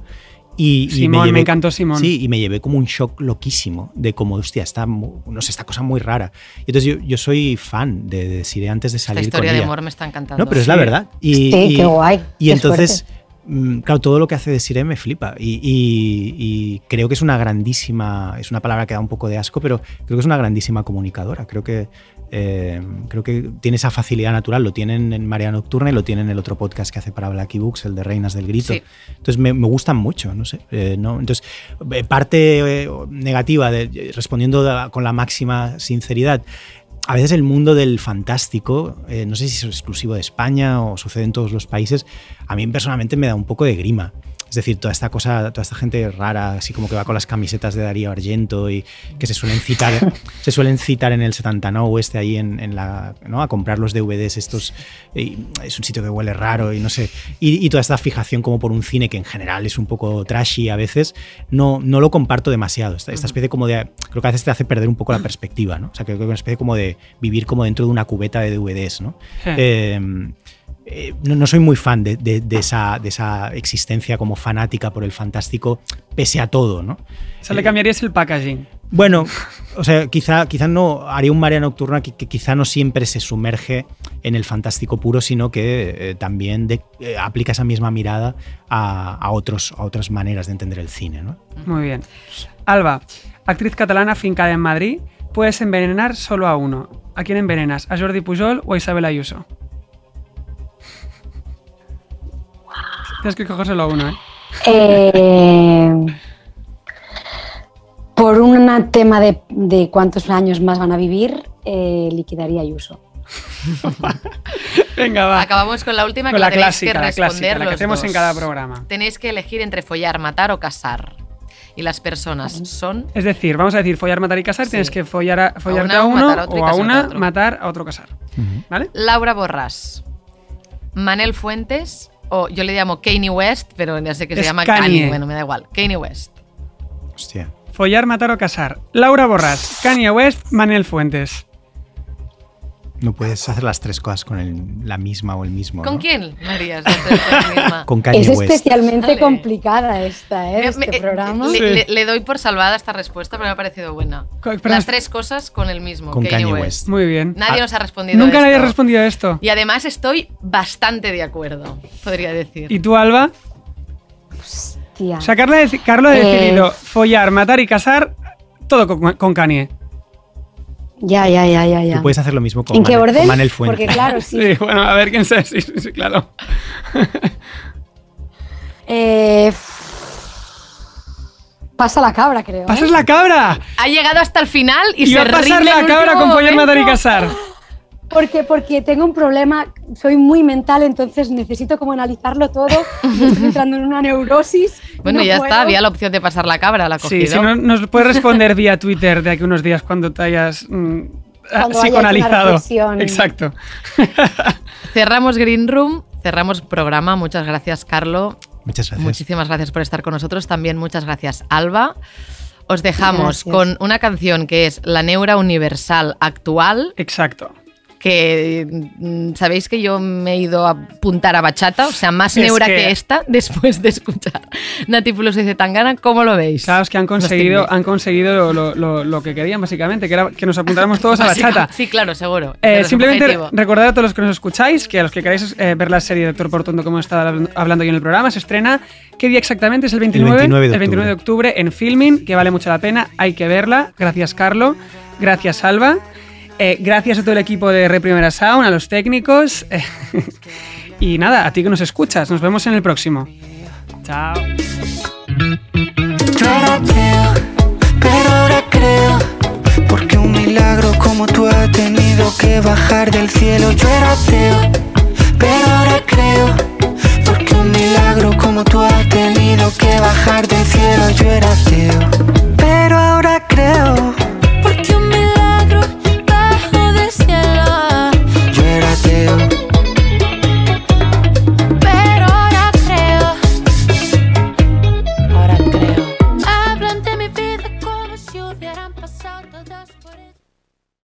Y, y Simón, me llevé- encantó Simón. Sí, y me llevé como un shock loquísimo de como, hostia, está, no sé, esta cosa muy rara. Y entonces yo, yo soy fan de, de Siré antes de salir historia con de ella. amor me está encantando. No, pero es la verdad. Y, Sí, y- qué guay, Y qué entonces, mm, claro, todo lo que hace de Siré me flipa. Y, y- y creo que es una grandísima, es una palabra que da un poco de asco, pero creo que es una grandísima comunicadora. Creo que, eh, creo que tiene esa facilidad natural. Lo tienen en Marea Nocturna y lo tienen en el otro podcast que hace para Blacky Books, el de Reinas del Grito. Sí. Entonces me, me gustan mucho, no sé. eh, no, entonces, eh, parte eh, negativa, de, respondiendo a- con la máxima sinceridad, a veces el mundo del fantástico, eh, no sé si es exclusivo de España o sucede en todos los países, a mí personalmente me da un poco de grima. Es decir, toda esta cosa, toda esta gente rara, así como que va con las camisetas de Darío Argento y que se suelen citar, [laughs] se suelen citar en el 79 este ahí en, en la, ¿no? a comprar los DVDs estos. y es un sitio que huele raro y no sé. Y, y toda esta fijación como por un cine que en general es un poco trashy a veces, no, no lo comparto demasiado. Esta, esta especie como de, creo que a veces te hace perder un poco la perspectiva, ¿no? O sea, creo que es una especie como de vivir como dentro de una cubeta de DVDs, ¿no? Sí. Eh, eh, no, no soy muy fan de, de- de esa, de esa existencia como fanática por el fantástico, pese a todo, ¿no? O sea, le cambiarías el packaging. Bueno, o sea, quizá, quizá no haría un Marea Nocturna que, que quizá no siempre se sumerge en el fantástico puro, sino que eh, también de- eh, aplica esa misma mirada a, a otros, a otras maneras de entender el cine, ¿no? Muy bien. Alba, actriz catalana fincada en Madrid, puedes envenenar solo a uno. ¿A quién envenenas? ¿A Jordi Pujol o a Isabel Ayuso? Tienes que coger solo a uno, ¿eh? Eh, por un tema de, de cuántos años más van a vivir, eh, liquidaría Ayuso. [laughs] Venga, va. Acabamos con la última Con que la clásica, que la responder clásica, la que los hacemos en cada programa. Tenéis que elegir entre follar, matar o casar. Y las personas son Es decir, vamos a decir follar, matar y casar. Sí. Tienes que follar a, follarte una, a, uno a o a una, matar a otro, casar. ¿Vale? Laura Borràs, Manel Fuentes o yo le llamo Kanye West, pero ya sé que se Es llama Kanye. Kanye. Bueno, me da igual. Kanye West. Hostia. Follar, matar o casar. Laura Borrás, Kanye West, Manuel Fuentes. No puedes hacer las tres cosas con el- la misma o el mismo. ¿Con ¿no? quién harías con la misma? [laughs] Con Kanye es West. especialmente complicada esta, ¿eh? Me- este me- programa. Le, Sí. le- le doy por salvada esta respuesta, pero me ha parecido buena. Las es- tres cosas con el mismo. Con Kanye, Kanye West. West. Muy bien. Nadie Ah, nos ha respondido. Nunca nadie ha esto. respondido a esto. Y además estoy bastante de acuerdo, podría decir. ¿Y tú, Alba? Hostia. O sea, Carlos ha Eh. decidido follar, matar y casar todo con, con Kanye. Ya, ya, ya, ya, ya. Tú puedes hacer lo mismo con, ¿En qué Manel, orden? con Manel Fuentes. Porque claro, sí. [laughs] Sí, bueno, a ver quién sabe. Sí, sí, sí, claro. [laughs] Eh, pasa la cabra, creo. ¿eh? ¡Pasas la cabra! Ha llegado hasta el final y, Y se va a pasar la cabra con follar, matar y casar. Porque, porque tengo un problema, soy muy mental, entonces necesito como analizarlo todo. [laughs] estoy entrando en una neurosis. Bueno, no ya puedo. está, había la opción de pasar la cabra, la cogido. Sí, si no, nos puedes [laughs] responder vía Twitter de aquí unos días cuando te hayas mm, Cuando haya hecho una psicoanalizado. Exacto. [laughs] Cerramos Green Room, cerramos programa. Muchas gracias, Carlo. Muchas gracias. Muchísimas gracias por estar con nosotros. También muchas gracias, Alba. Os dejamos Gracias. con una canción que es La Neura Universal actual, Exacto. Que mm, sabéis que yo me he ido a apuntar a bachata, o sea, más Es neura que... que- esta, [laughs] después de escuchar Nati Peluso y Zetangana, ¿cómo lo veis? Claro, es que han conseguido, han conseguido lo, lo- lo que querían, básicamente, que era que nos apuntáramos todos a bachata. Sí, claro, seguro. Eh, simplemente objetivo. recordad a todos los que nos escucháis que a los que queráis eh, ver la serie Doctor Portuondo, como está hablando yo en el programa, se estrena. ¿Qué día exactamente? Es el 29, 29 de el 29 de octubre en Filming, que vale mucho la pena. Hay que verla. Gracias, Carlo. Gracias, Alba. Eh, gracias a todo el equipo de Reprimera Sound, a los técnicos. Eh, [laughs] y nada, a ti que nos escuchas. Nos vemos en el próximo. Chao. Porque pero ahora creo. Porque un milagro como tú tenido que bajar del cielo.